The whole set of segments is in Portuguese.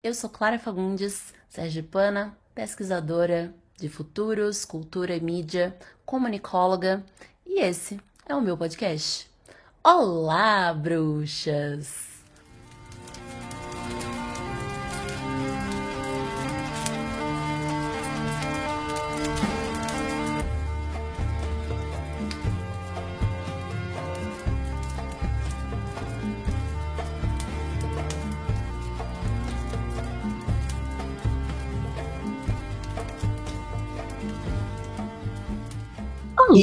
Eu sou Clara Fagundes, sergipana, pesquisadora de futuros, cultura e mídia, comunicóloga, e esse é o meu podcast. Olá, bruxas!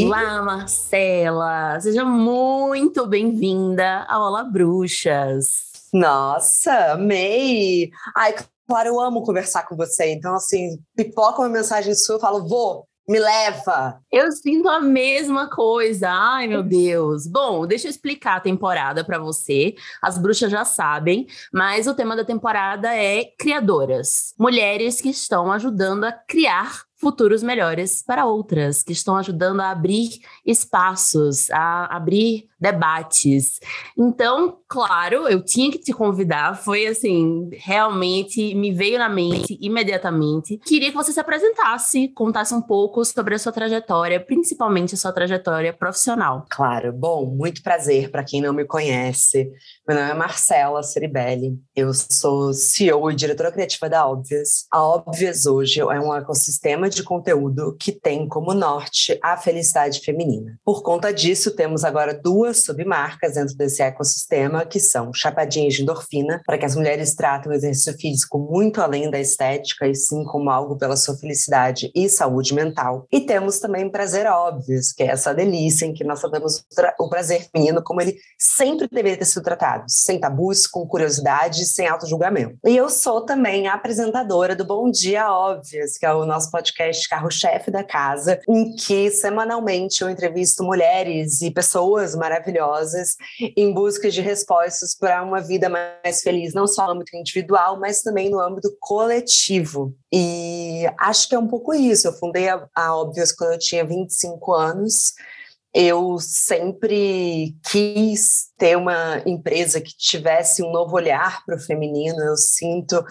Olá, Marcela! Seja muito bem-vinda ao Olá Bruxas! Nossa, amei! Ai, claro, eu amo conversar com você. Então, assim, pipoca uma mensagem sua, eu falo, vou, me leva. Eu sinto a mesma coisa. Ai, meu Deus. Bom, deixa eu explicar a temporada para você. As bruxas já sabem, mas o tema da temporada é criadoras. Mulheres que estão ajudando a criar futuros melhores para outras, que estão ajudando a abrir espaços, a abrir debates. Então, claro, eu tinha que te convidar, foi assim, realmente me veio na mente imediatamente. Queria que você se apresentasse, contasse um pouco sobre a sua trajetória, principalmente a sua trajetória profissional. Claro, bom, muito prazer para quem não me conhece. Meu nome é Marcela Ceribelli, eu sou CEO e diretora criativa da Obvious. A Obvious hoje é um ecossistema de conteúdo que tem como norte a felicidade feminina. Por conta disso, temos agora duas submarcas dentro desse ecossistema, que são Chapadinhas de Endorfina, para que as mulheres tratem o exercício físico muito além da estética, e sim como algo pela sua felicidade e saúde mental. E temos também Prazer Óbvios, que é essa delícia em que nós tratamos o prazer feminino como ele sempre deveria ter sido tratado, sem tabus, com curiosidade, sem auto-julgamento. E eu sou também a apresentadora do Bom Dia Óbvios, que é o nosso podcast podcast Carro-Chefe da Casa, em que semanalmente eu entrevisto mulheres e pessoas maravilhosas em busca de respostas para uma vida mais feliz, não só no âmbito individual, mas também no âmbito coletivo. E acho que é um pouco isso. Eu fundei a, a Óbvios quando eu tinha 25 anos eu sempre quis ter uma empresa que tivesse um novo olhar para o feminino. Eu sinto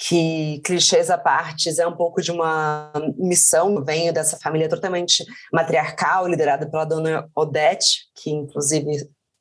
que, clichês à parte, é um pouco de uma missão. Eu venho dessa família totalmente matriarcal, liderada pela dona Odete, que inclusive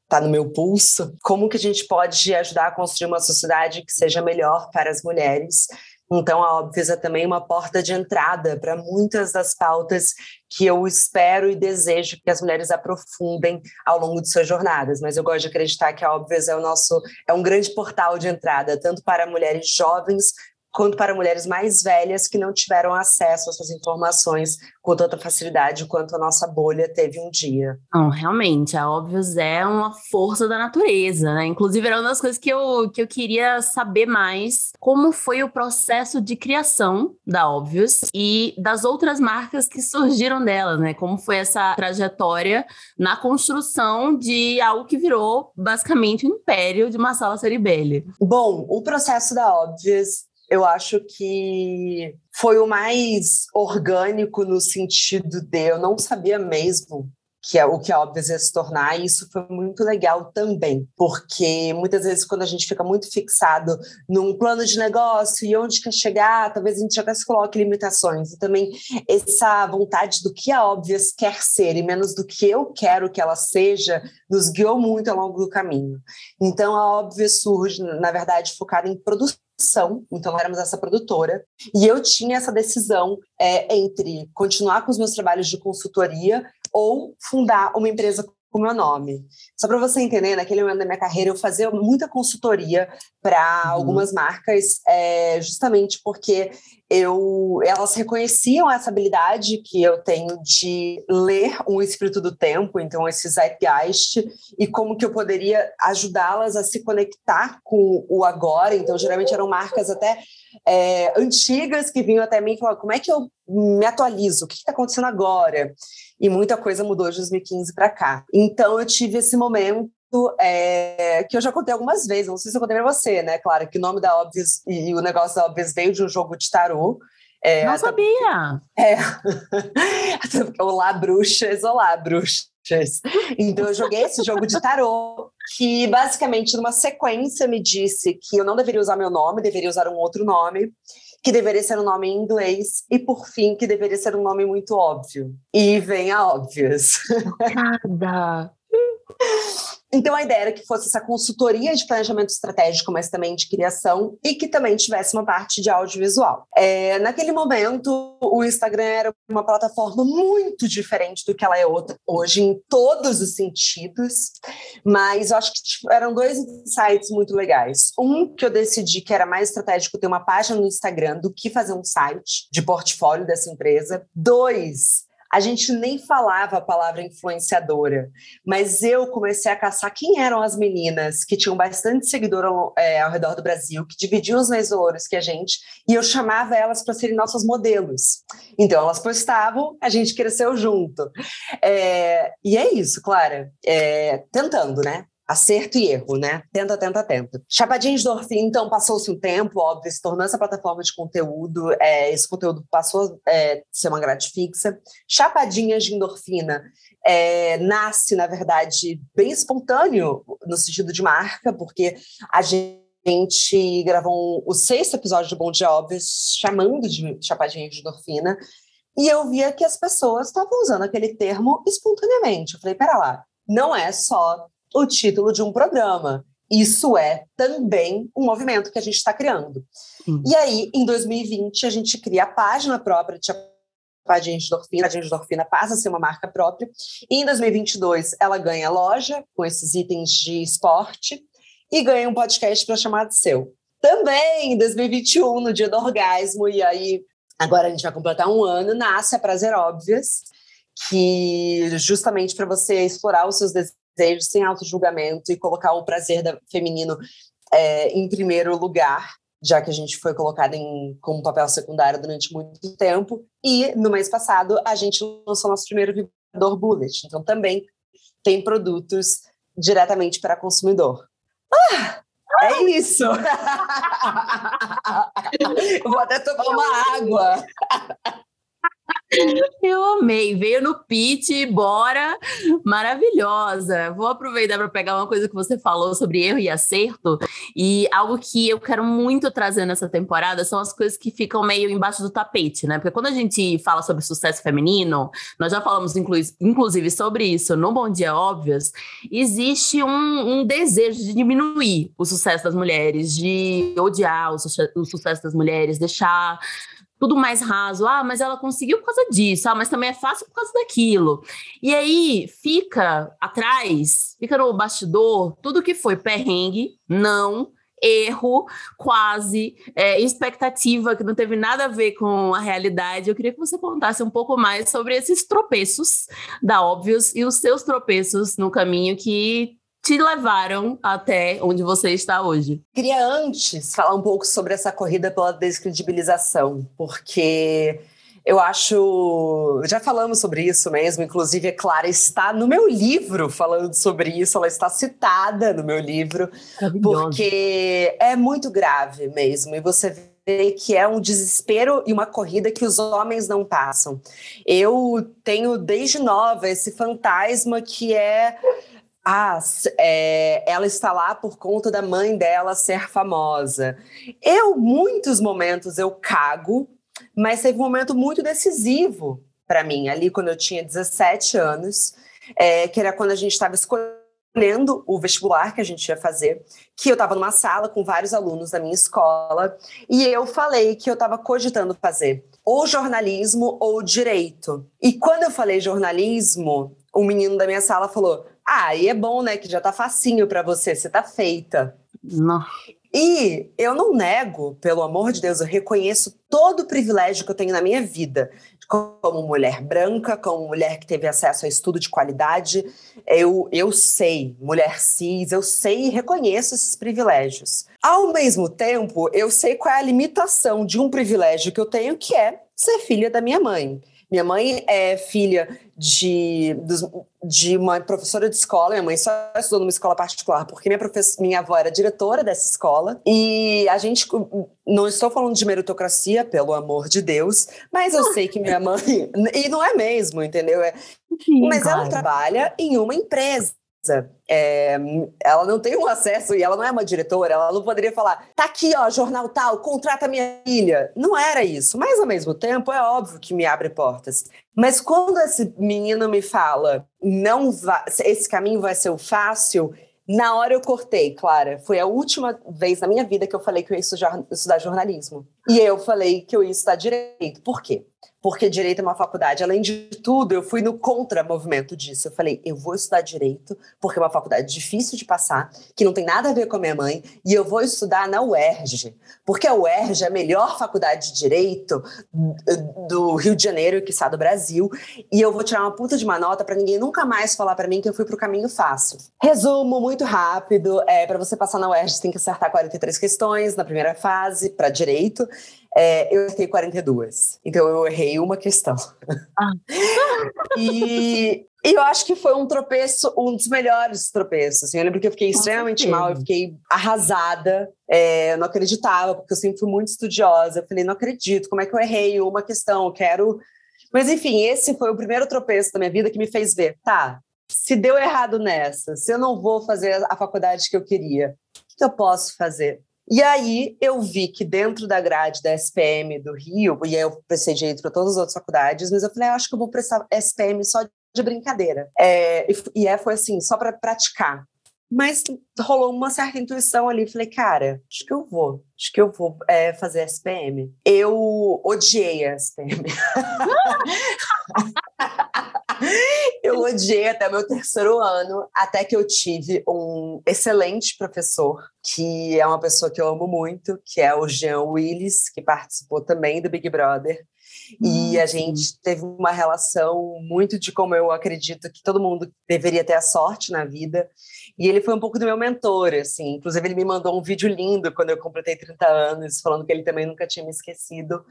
está no meu pulso. Como que a gente pode ajudar a construir uma sociedade que seja melhor para as mulheres? Então, a Óbvios é também uma porta de entrada para muitas das pautas que eu espero e desejo que as mulheres aprofundem ao longo de suas jornadas. Mas eu gosto de acreditar que a Óbvios é o nosso é um grande portal de entrada tanto para mulheres jovens quanto para mulheres mais velhas que não tiveram acesso a essas informações com tanta facilidade quanto a nossa bolha teve um dia. Não, realmente, a Óbvios é uma força da natureza, né? Inclusive, era uma das coisas que eu, que eu queria saber mais, como foi o processo de criação da Óbvios e das outras marcas que surgiram dela, né? Como foi essa trajetória na construção de algo que virou basicamente o um império de Marcela Ceribelli. Bom, o processo da Óbvios eu acho que foi o mais orgânico no sentido de eu não sabia mesmo que é o que a Óbvias ia se tornar, e isso foi muito legal também, porque muitas vezes quando a gente fica muito fixado num plano de negócio e onde quer chegar, talvez a gente até se coloque limitações, e também essa vontade do que a Óbvias quer ser e menos do que eu quero que ela seja, nos guiou muito ao longo do caminho. Então a Óbvias surge, na verdade, focada em produção então éramos essa produtora, e eu tinha essa decisão é, entre continuar com os meus trabalhos de consultoria ou fundar uma empresa o meu nome. Só para você entender, naquele momento da minha carreira, eu fazia muita consultoria para uhum. algumas marcas, é, justamente porque eu, elas reconheciam essa habilidade que eu tenho de ler um espírito do tempo, então esse zeitgeist, e como que eu poderia ajudá-las a se conectar com o agora. Então, geralmente eram marcas até é, antigas que vinham até mim e falavam, como é que eu me atualizo? O que está acontecendo agora? E muita coisa mudou de 2015 para cá. Então, eu tive esse momento é, que eu já contei algumas vezes, não sei se eu contei para você, né? Claro que o nome da Obvious e o negócio da Obvious veio de um jogo de tarô. É, não sabia! É. Olá, bruxas, olá, Então eu joguei esse jogo de tarô, que basicamente numa sequência me disse que eu não deveria usar meu nome, deveria usar um outro nome, que deveria ser um nome em inglês, e por fim, que deveria ser um nome muito óbvio. E vem a óbvias. Nada. Então, a ideia era que fosse essa consultoria de planejamento estratégico, mas também de criação, e que também tivesse uma parte de audiovisual. É, naquele momento, o Instagram era uma plataforma muito diferente do que ela é hoje, em todos os sentidos, mas eu acho que tipo, eram dois insights muito legais. Um, que eu decidi que era mais estratégico ter uma página no Instagram do que fazer um site de portfólio dessa empresa. Dois, a gente nem falava a palavra influenciadora, mas eu comecei a caçar quem eram as meninas que tinham bastante seguidor ao, é, ao redor do Brasil, que dividiam os mesmos valores que a gente, e eu chamava elas para serem nossas modelos. Então elas postavam, a gente cresceu junto. É, e é isso, Clara, é, tentando, né? Acerto e erro, né? Tenta, tenta, tenta. Chapadinha Endorfina, então, passou-se um tempo, óbvio, se tornou essa plataforma de conteúdo, é, esse conteúdo passou a é, ser uma grade fixa. Chapadinhas de Endorfina é, nasce, na verdade, bem espontâneo no sentido de marca, porque a gente gravou o sexto episódio do Bom Dia Óbvio, chamando de chapadinha de endorfina, e eu via que as pessoas estavam usando aquele termo espontaneamente. Eu falei, pera lá, não é só o título de um programa. Isso é também um movimento que a gente está criando. E aí, em 2020, a gente cria a página própria de Chapadinha de Endorfina. A de Endorfina passa a ser uma marca própria. E em 2022, ela ganha loja com esses itens de esporte e ganha um podcast para chamar de seu. Também em 2021, no dia do orgasmo, e aí agora a gente vai completar um ano, nasce a Prazer Óbvias, que justamente para você explorar os seus desejos desejo, sem auto-julgamento e colocar o prazer da, feminino é, em primeiro lugar, já que a gente foi colocada em, como papel secundário durante muito tempo. E no mês passado, a gente lançou nosso primeiro vibrador Bullet. Então, também tem produtos diretamente para consumidor. Ah! É isso! Vou até tomar uma água. Eu amei, veio no pitch, bora, maravilhosa. Vou aproveitar para pegar uma coisa que você falou sobre erro e acerto, e algo que eu quero muito trazer nessa temporada são as coisas que ficam meio embaixo do tapete, né? Porque quando a gente fala sobre sucesso feminino, nós já falamos inclu inclusive sobre isso no Bom Dia Óbvios, existe um, um, desejo de diminuir o sucesso das mulheres, de odiar o, su o sucesso das mulheres, deixar tudo mais raso. Ah, mas ela conseguiu por causa disso. Ah, mas também é fácil por causa daquilo. E aí fica atrás, fica no bastidor, tudo que foi perrengue, não, erro, quase, é, expectativa que não teve nada a ver com a realidade. Eu queria que você contasse um pouco mais sobre esses tropeços da Óbvios e os seus tropeços no caminho que te levaram até onde você está hoje? Queria antes falar um pouco sobre essa corrida pela descredibilização, porque eu acho. Já falamos sobre isso mesmo, inclusive a Clara está no meu livro falando sobre isso, ela está citada no meu livro, porque é muito grave mesmo, e você vê que é um desespero e uma corrida que os homens não passam. Eu tenho desde nova esse fantasma que é ah, é, ela está lá por conta da mãe dela ser famosa. Eu, muitos momentos, eu cago, mas teve um momento muito decisivo para mim, ali quando eu tinha 17 anos, é, que era quando a gente estava escolhendo o vestibular que a gente ia fazer, que eu estava numa sala com vários alunos da minha escola, e eu falei que eu estava cogitando fazer ou jornalismo ou direito. E quando eu falei jornalismo, um menino da minha sala falou: ah, e é bom, né? Que já tá facinho para você, você tá feita. Não. E eu não nego, pelo amor de Deus, eu reconheço todo o privilégio que eu tenho na minha vida, como mulher branca, como mulher que teve acesso a estudo de qualidade. Eu, eu sei, mulher cis, eu sei e reconheço esses privilégios. Ao mesmo tempo, eu sei qual é a limitação de um privilégio que eu tenho, que é ser filha da minha mãe. Minha mãe é filha de, de uma professora de escola. Minha mãe só estudou numa escola particular, porque minha, minha avó era diretora dessa escola. E a gente. Não estou falando de meritocracia, pelo amor de Deus, mas eu sei que minha mãe. E não é mesmo, entendeu? É, Sim, mas claro. ela trabalha em uma empresa. É, ela não tem um acesso e ela não é uma diretora, ela não poderia falar, tá aqui, ó, jornal tal, contrata minha filha. Não era isso, mas ao mesmo tempo é óbvio que me abre portas. Mas quando esse menino me fala, não vai, esse caminho vai ser o fácil, na hora eu cortei, Clara. Foi a última vez na minha vida que eu falei que eu ia estudar, jornalismo. E eu falei que eu ia estudar direito. Por quê? Porque direito é uma faculdade. Além de tudo, eu fui no contra-movimento disso. Eu falei, eu vou estudar direito, porque é uma faculdade difícil de passar, que não tem nada a ver com a minha mãe, e eu vou estudar na UERJ, porque a UERJ é a melhor faculdade de direito do Rio de Janeiro, que está do Brasil, e eu vou tirar uma puta de uma nota para ninguém nunca mais falar para mim que eu fui pro caminho fácil. Resumo muito rápido, é, para você passar na UERJ, você tem que acertar 43 questões na primeira fase para direito. É, eu errei 42. Então eu errei uma questão. Ah. e, e eu acho que foi um tropeço, um dos melhores tropeços. Assim. Eu lembro que eu fiquei extremamente mal, eu fiquei arrasada. É, eu não acreditava, porque eu sempre fui muito estudiosa. Eu falei, não acredito, como é que eu errei uma questão? Eu quero. Mas enfim, esse foi o primeiro tropeço da minha vida que me fez ver, tá, se deu errado nessa, se eu não vou fazer a faculdade que eu queria, o que eu posso fazer? E aí eu vi que dentro da grade da SPM do Rio, e aí eu prestei direito para todas as outras faculdades, mas eu falei, ah, acho que eu vou prestar SPM só de brincadeira. É, e é, foi assim, só para praticar. Mas rolou uma certa intuição ali. Falei, cara, acho que eu vou. Acho que eu vou é, fazer SPM. Eu odiei a SPM. eu odiei até meu terceiro ano, até que eu tive um excelente professor, que é uma pessoa que eu amo muito, que é o Jean Willis, que participou também do Big Brother. E a gente teve uma relação muito de como eu acredito que todo mundo deveria ter a sorte na vida. E ele foi um pouco do meu mentor, assim. Inclusive, ele me mandou um vídeo lindo quando eu completei 30 anos, falando que ele também nunca tinha me esquecido.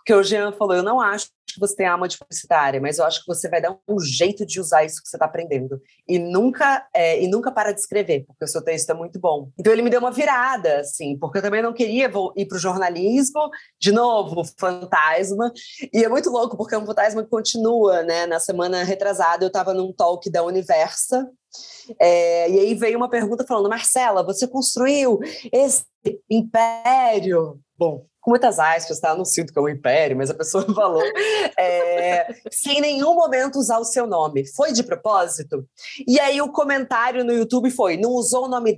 Porque o Jean falou: Eu não acho que você tem alma de publicitária, mas eu acho que você vai dar um jeito de usar isso que você está aprendendo. E nunca, é, e nunca para de escrever, porque o seu texto é muito bom. Então ele me deu uma virada, assim, porque eu também não queria ir para o jornalismo, de novo, fantasma. E é muito louco, porque é um fantasma que continua, né? Na semana retrasada, eu estava num talk da Universa. É, e aí veio uma pergunta falando: Marcela, você construiu esse império. Bom, com muitas aspas, tá? Não sinto que é um império, mas a pessoa falou, é, sem em nenhum momento usar o seu nome. Foi de propósito? E aí o comentário no YouTube foi: não usou o nome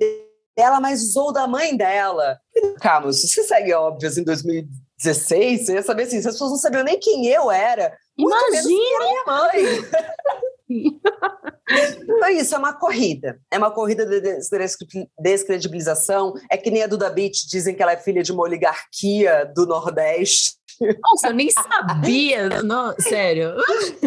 dela, mas usou o da mãe dela. Calma, se você segue óbvios em 2016, você ia saber assim, as pessoas não sabiam nem quem eu era. Imagina! minha mãe. Então, isso é uma corrida. É uma corrida de descredibilização. É que nem a Duda Beat dizem que ela é filha de uma oligarquia do Nordeste. Nossa, eu nem sabia, não, sério.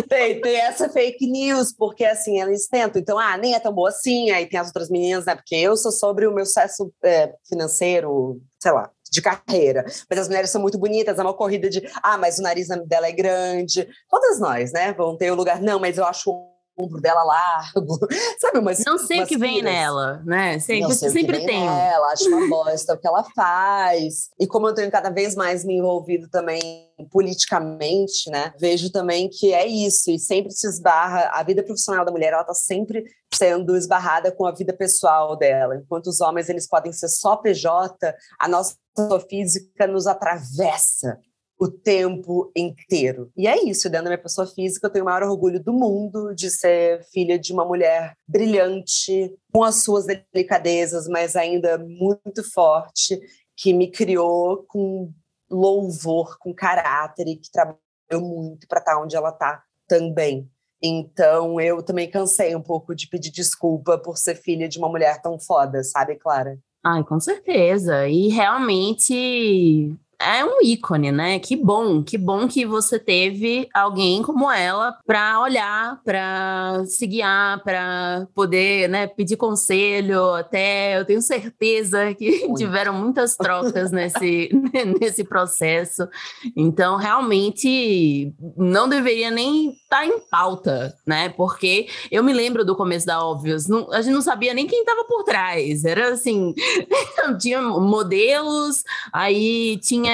Tem, tem essa fake news, porque assim, eles tentam. Então, ah, nem é tão boa assim. Aí tem as outras meninas, né? Porque eu sou sobre o meu sucesso é, financeiro, sei lá, de carreira. Mas as mulheres são muito bonitas, é uma corrida de, ah, mas o nariz dela é grande. Todas nós, né? Vão ter o lugar. Não, mas eu acho ombro dela largo, sabe? Umas, não sei o que vem nela, né? Sempre, sempre tem. Ela acho uma bosta o que ela faz. E como eu tenho cada vez mais me envolvido também politicamente, né? Vejo também que é isso e sempre se esbarra a vida profissional da mulher, ela tá sempre sendo esbarrada com a vida pessoal dela. Enquanto os homens eles podem ser só PJ, a nossa física nos atravessa o tempo inteiro. E é isso, dentro da minha pessoa física, eu tenho o maior orgulho do mundo de ser filha de uma mulher brilhante, com as suas delicadezas, mas ainda muito forte, que me criou com louvor, com caráter e que trabalhou muito para estar tá onde ela está também. Então, eu também cansei um pouco de pedir desculpa por ser filha de uma mulher tão foda, sabe, Clara? Ai, com certeza. E realmente é um ícone, né? Que bom, que bom que você teve alguém como ela para olhar, para se guiar, para poder, né, pedir conselho. Até eu tenho certeza que Muito. tiveram muitas trocas nesse, nesse processo. Então, realmente, não deveria nem estar tá em pauta, né? Porque eu me lembro do começo da Óbvios, não, a gente não sabia nem quem estava por trás. Era assim, tinha modelos, aí tinha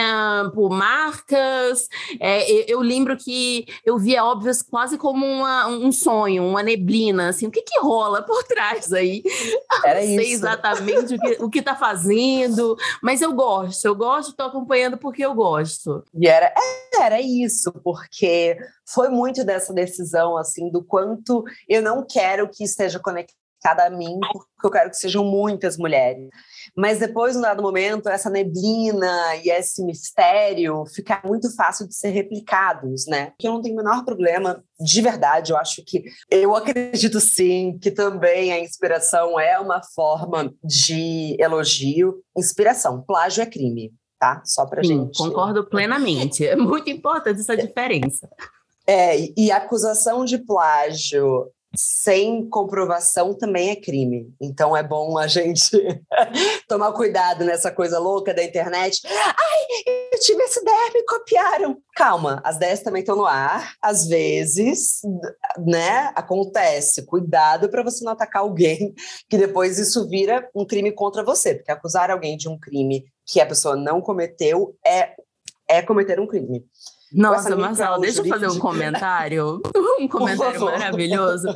por marcas. É, eu lembro que eu via Óbvios quase como uma, um sonho, uma neblina, assim, o que que rola por trás aí? Era não sei isso. exatamente o que, o que tá fazendo, mas eu gosto, eu gosto, tô acompanhando porque eu gosto. E era, era isso, porque foi muito dessa decisão, assim, do quanto eu não quero que esteja conectado a mim, porque eu quero que sejam muitas mulheres. Mas depois, num dado momento, essa neblina e esse mistério ficar muito fácil de ser replicados, né? Que eu não tenho o menor problema, de verdade, eu acho que eu acredito sim que também a inspiração é uma forma de elogio. Inspiração, plágio é crime, tá? Só pra sim, gente. Concordo plenamente. É muito importante essa diferença. É, e acusação de plágio sem comprovação também é crime. Então é bom a gente tomar cuidado nessa coisa louca da internet. Ai, eu tive essa ideia, me copiaram. Calma, as ideias também estão no ar. Às vezes, né, acontece. Cuidado para você não atacar alguém, que depois isso vira um crime contra você, porque acusar alguém de um crime que a pessoa não cometeu é é cometer um crime. Nossa, Marcela, deixa eu fazer um comentário. um comentário maravilhoso.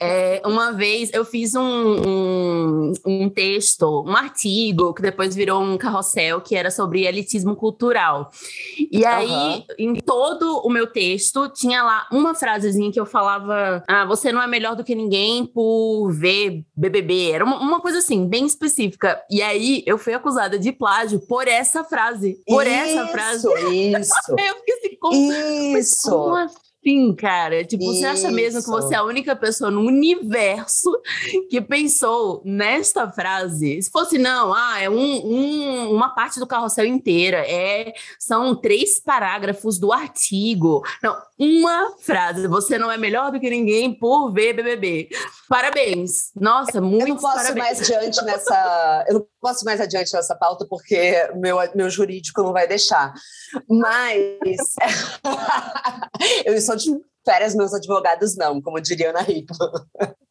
É, uma vez eu fiz um, um, um, texto, um artigo, que depois virou um carrossel, que era sobre elitismo cultural. E aí, uhum. em todo o meu texto, tinha lá uma frasezinha que eu falava: Ah, você não é melhor do que ninguém por ver BBB. Era uma, uma coisa assim, bem específica. E aí, eu fui acusada de plágio por essa frase. Por isso, essa frase. Isso. eu fiquei assim, como, Isso. Como assim, cara? Tipo, Isso. você acha mesmo que você é a única pessoa no universo que pensou nesta frase? Se fosse, não, ah, é um, um, uma parte do carrossel inteira, é, são três parágrafos do artigo. Não, uma frase. Você não é melhor do que ninguém por ver BBB. Parabéns. Nossa, muito Eu não posso parabéns. mais adiante nessa. Eu não posso mais adiante nessa pauta porque meu, meu jurídico não vai deixar. Mas eu sou de férias, meus advogados não, como diria Ana Hickman.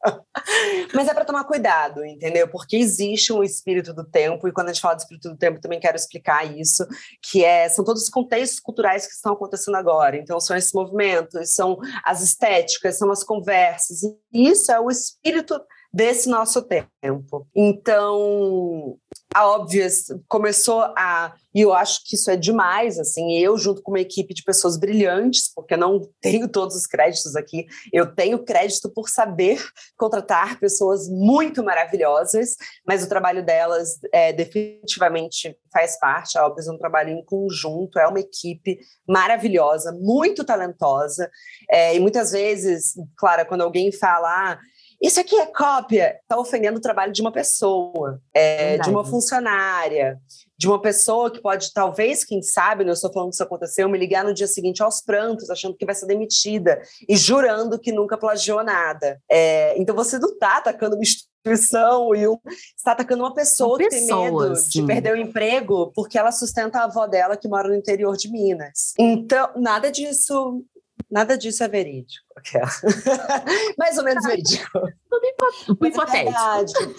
Mas é para tomar cuidado, entendeu? Porque existe um espírito do tempo, e quando a gente fala de espírito do tempo, também quero explicar isso, que é, são todos os contextos culturais que estão acontecendo agora. Então, são esses movimentos, são as estéticas, são as conversas, e isso é o espírito desse nosso tempo. Então, a Óbvias começou a, e eu acho que isso é demais, assim, eu junto com uma equipe de pessoas brilhantes, porque eu não tenho todos os créditos aqui, eu tenho crédito por saber contratar pessoas muito maravilhosas, mas o trabalho delas é, definitivamente faz parte, a Óbvias é um trabalho em conjunto, é uma equipe maravilhosa, muito talentosa, é, e muitas vezes, claro, quando alguém fala, ah, isso aqui é cópia, está ofendendo o trabalho de uma pessoa, é, de uma funcionária, de uma pessoa que pode, talvez, quem sabe, né, eu estou falando que isso aconteceu, me ligar no dia seguinte aos prantos, achando que vai ser demitida e jurando que nunca plagiou nada. É, então você não está atacando uma instituição e um, está atacando uma pessoa, uma pessoa que tem medo de perder o emprego porque ela sustenta a avó dela que mora no interior de Minas. Então, nada disso Nada disso é verídico. Mais ou menos verídico. Tudo hipotético.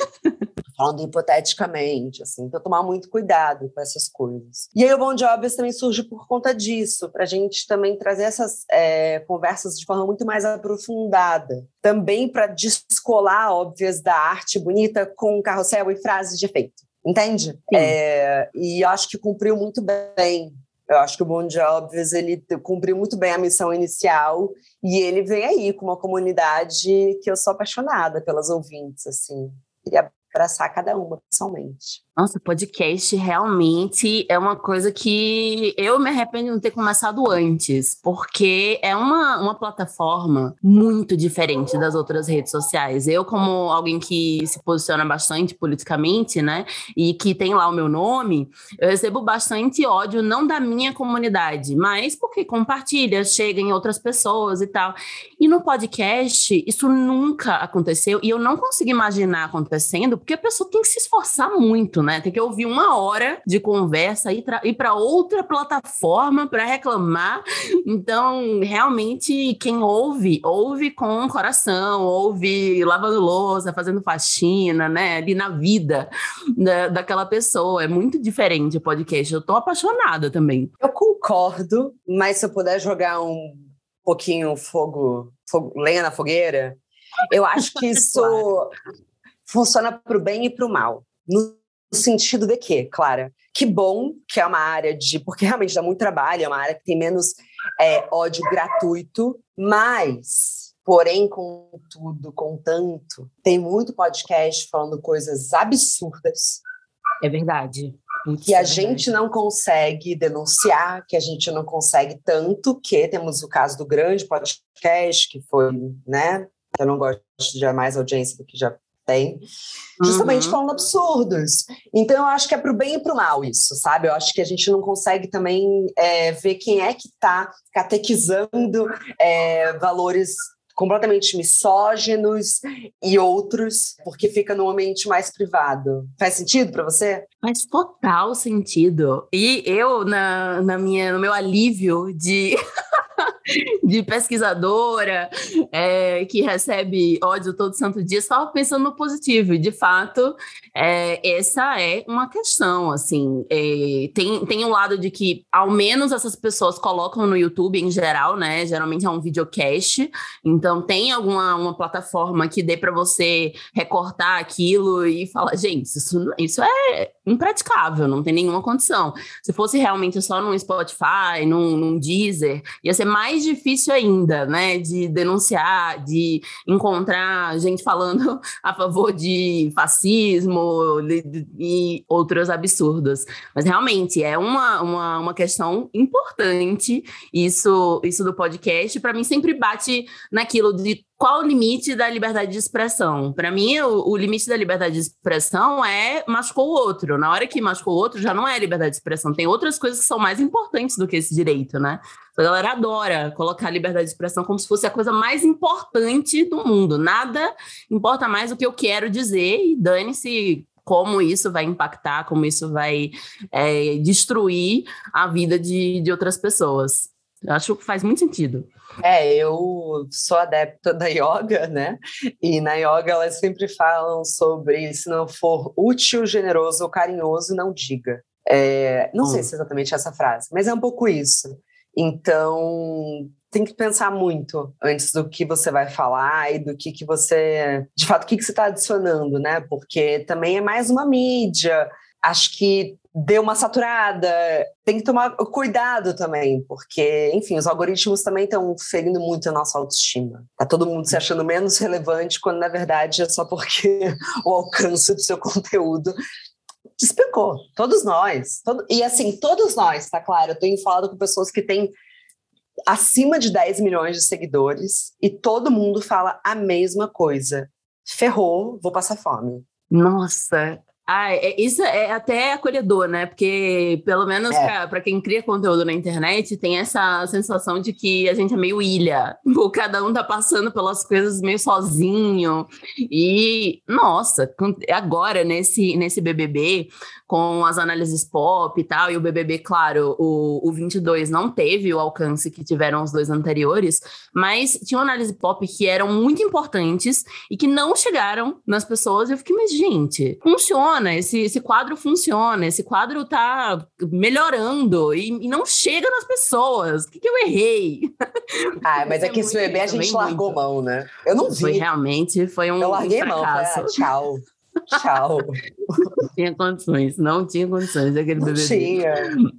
Falando hipoteticamente, assim, então tomar muito cuidado com essas coisas. E aí o Bom Jobs também surge por conta disso, para a gente também trazer essas é, conversas de forma muito mais aprofundada. Também para descolar, óbvias, da arte bonita com carrossel e frases de efeito. Entende? É, e acho que cumpriu muito bem eu acho que o Bon Jobs ele cumpriu muito bem a missão inicial e ele vem aí com uma comunidade que eu sou apaixonada pelas ouvintes, assim. Queria abraçar cada uma pessoalmente. Nossa, podcast realmente é uma coisa que eu me arrependo de não ter começado antes, porque é uma, uma plataforma muito diferente das outras redes sociais. Eu, como alguém que se posiciona bastante politicamente, né, e que tem lá o meu nome, eu recebo bastante ódio, não da minha comunidade, mas porque compartilha, chega em outras pessoas e tal. E no podcast, isso nunca aconteceu, e eu não consigo imaginar acontecendo, porque a pessoa tem que se esforçar muito, né? Tem que ouvir uma hora de conversa e ir para outra plataforma para reclamar. Então, realmente, quem ouve, ouve com o coração, ouve lavando louça, fazendo faxina, né? Ali na vida da, daquela pessoa. É muito diferente o podcast. Eu tô apaixonada também. Eu concordo, mas se eu puder jogar um pouquinho fogo, fogo lenha na fogueira, eu acho que isso funciona para o bem e para o mal. No sentido de que, Clara, que bom que é uma área de. Porque realmente dá muito trabalho, é uma área que tem menos é, ódio gratuito, mas, porém, contudo, contanto, tem muito podcast falando coisas absurdas. É verdade. Que a é gente não consegue denunciar, que a gente não consegue tanto, que temos o caso do grande podcast, que foi, né? Eu não gosto de mais audiência do que já tem, justamente uhum. falando absurdos. Então, eu acho que é para o bem e para o mal isso, sabe? Eu acho que a gente não consegue também é, ver quem é que está catequizando é, valores completamente misóginos e outros, porque fica no ambiente mais privado. Faz sentido para você? Faz total sentido. E eu, na, na minha, no meu alívio de de pesquisadora é, que recebe ódio todo santo dia, estava pensando no positivo. De fato, é, essa é uma questão, assim. É, tem, tem um lado de que, ao menos, essas pessoas colocam no YouTube em geral, né? Geralmente é um videocast. Então, tem alguma uma plataforma que dê para você recortar aquilo e falar, gente, isso, isso é impraticável, não tem nenhuma condição. Se fosse realmente só num Spotify, num, num Deezer, ia ser mais difícil ainda, né, de denunciar, de encontrar gente falando a favor de fascismo e outros absurdos. Mas realmente é uma, uma, uma questão importante isso, isso do podcast. Para mim, sempre bate naquilo de qual o limite da liberdade de expressão? Para mim, o, o, limite da liberdade de expressão é machucou o outro. Na hora que machucou o outro, já não é liberdade de expressão. Tem outras coisas que são mais importantes do que esse direito, né? A galera adora colocar a liberdade de expressão como se fosse a coisa mais importante do mundo. Nada importa mais do que eu quero dizer e dane-se como isso vai impactar, como isso vai é, destruir a vida de, de outras pessoas. Eu acho que faz muito sentido. É, eu sou adepta da yoga, né? E na yoga elas sempre falam sobre se não for útil, generoso ou carinhoso, não diga. É, não hum. sei se é exatamente essa frase, mas é um pouco isso. Então, tem que pensar muito antes do que você vai falar e do que, que você. De fato, o que, que você está adicionando, né? Porque também é mais uma mídia. Acho que deu uma saturada. Tem que tomar cuidado também, porque, enfim, os algoritmos também estão ferindo muito a nossa autoestima. Tá todo mundo se achando menos relevante, quando na verdade é só porque o alcance do seu conteúdo despencou. Todos nós. Todo... E assim, todos nós, tá claro? Eu tenho falado com pessoas que têm acima de 10 milhões de seguidores e todo mundo fala a mesma coisa. Ferrou, vou passar fome. Nossa, ah, é, isso é até acolhedor, né? Porque, pelo menos é. para quem cria conteúdo na internet, tem essa sensação de que a gente é meio ilha. Cada um tá passando pelas coisas meio sozinho. E, nossa, agora nesse, nesse BBB, com as análises pop e tal, e o BBB, claro, o, o 22 não teve o alcance que tiveram os dois anteriores, mas tinha análise pop que eram muito importantes e que não chegaram nas pessoas. Eu fiquei, mas gente, funciona, esse, esse quadro funciona, esse quadro tá melhorando e, e não chega nas pessoas. O que, que eu errei? Ah, mas é, é que esse bebê a gente largou muito. mão, né? Eu não vi. Foi realmente, foi um. Eu larguei um mão, ah, tchau. Tchau. Não tinha condições, não tinha condições daquele Não bebê. tinha.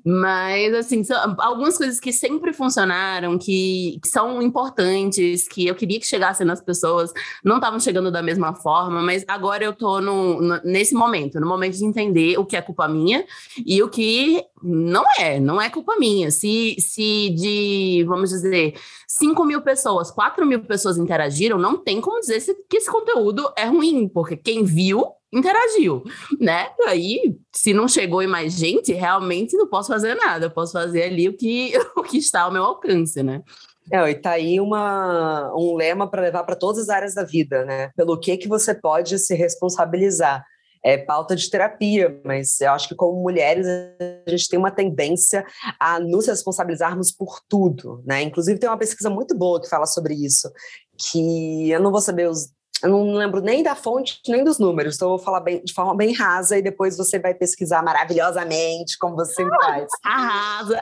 Mas, assim, são algumas coisas que sempre funcionaram, que são importantes, que eu queria que chegassem nas pessoas, não estavam chegando da mesma forma, mas agora eu tô no, no- nesse momento, no momento de entender o que é culpa minha e o que não é, não é culpa minha. Se, se de, vamos dizer, 5 mil pessoas, 4 mil pessoas interagiram, não tem como dizer se- que esse conteúdo é ruim, porque quem viu interagiu, né? Aí, se não chegou em mais gente, realmente não posso fazer nada. Eu posso fazer ali o que, o que está ao meu alcance, né? É, e tá aí uma, um lema para levar para todas as áreas da vida, né? Pelo que que você pode se responsabilizar. É pauta de terapia, mas eu acho que como mulheres a gente tem uma tendência a nos responsabilizarmos por tudo, né? Inclusive tem uma pesquisa muito boa que fala sobre isso, que eu não vou saber os eu não lembro nem da fonte, nem dos números, então eu vou falar bem, de forma bem rasa e depois você vai pesquisar maravilhosamente, como você sempre faz Arrasa!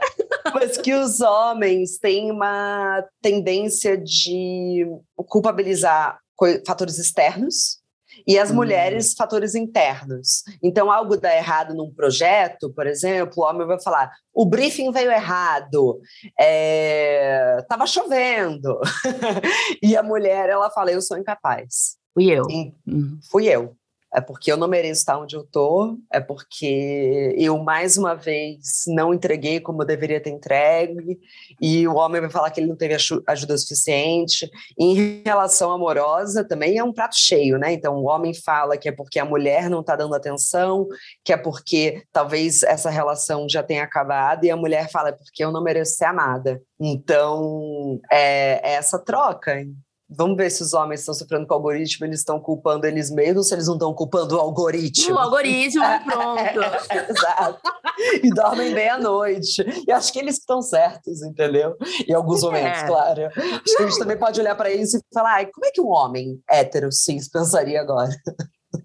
mas que os homens têm uma tendência de culpabilizar fatores externos e as Hum. mulheres fatores internos. Então, algo dá errado num projeto, por exemplo, o homem vai falar: o briefing veio errado, é, tava chovendo. e a mulher, ela fala: eu sou incapaz. Fui eu. E Uhum. fui eu. É porque eu não mereço estar onde eu tô, é porque eu, mais uma vez, não entreguei como eu deveria ter entregue, e o homem vai falar que ele não teve aju- ajuda suficiente. Em relação amorosa, também é um prato cheio, né? Então, o homem fala que é porque a mulher não está dando atenção, que é porque talvez essa relação já tenha acabado, e a mulher fala é porque eu não mereço ser amada. Então, é, é essa troca. Vamos ver se os homens estão sofrendo com o algoritmo, eles estão culpando eles mesmos, se eles não estão culpando o algoritmo. O algoritmo, pronto. Exato. E dormem bem à noite. E acho que eles estão certos, entendeu? Em alguns momentos, É. claro. Acho que a gente também pode olhar para isso e falar: Ai, como é que um homem hétero cis pensaria agora?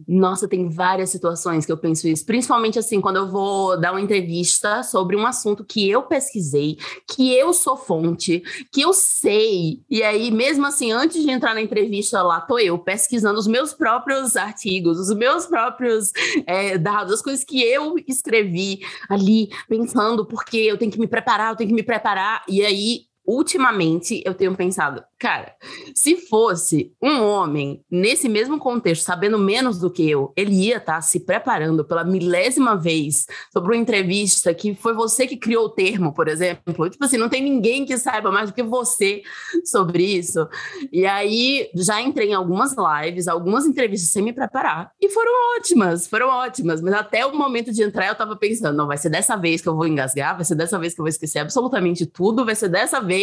Nossa, tem várias situações que eu penso isso, principalmente assim, quando eu vou dar uma entrevista sobre um assunto que eu pesquisei, que eu sou fonte, que eu sei, e aí, mesmo assim, antes de entrar na entrevista lá, tô eu pesquisando os meus próprios artigos, os meus próprios é, dados, as coisas que eu escrevi ali, pensando, porque eu tenho que me preparar, eu tenho que me preparar, e aí. Ultimamente, eu tenho pensado, cara, se fosse um homem nesse mesmo contexto, sabendo menos do que eu, ele ia estar se preparando pela milésima vez sobre uma entrevista que foi você que criou o termo, por exemplo. Tipo assim, não tem ninguém que saiba mais do que você sobre isso. E aí já entrei em algumas lives, algumas entrevistas sem me preparar e foram ótimas, foram ótimas. Mas até o momento de entrar eu tava pensando, não, vai ser dessa vez que eu vou engasgar, vai ser dessa vez que eu vou esquecer absolutamente tudo, vai ser dessa vez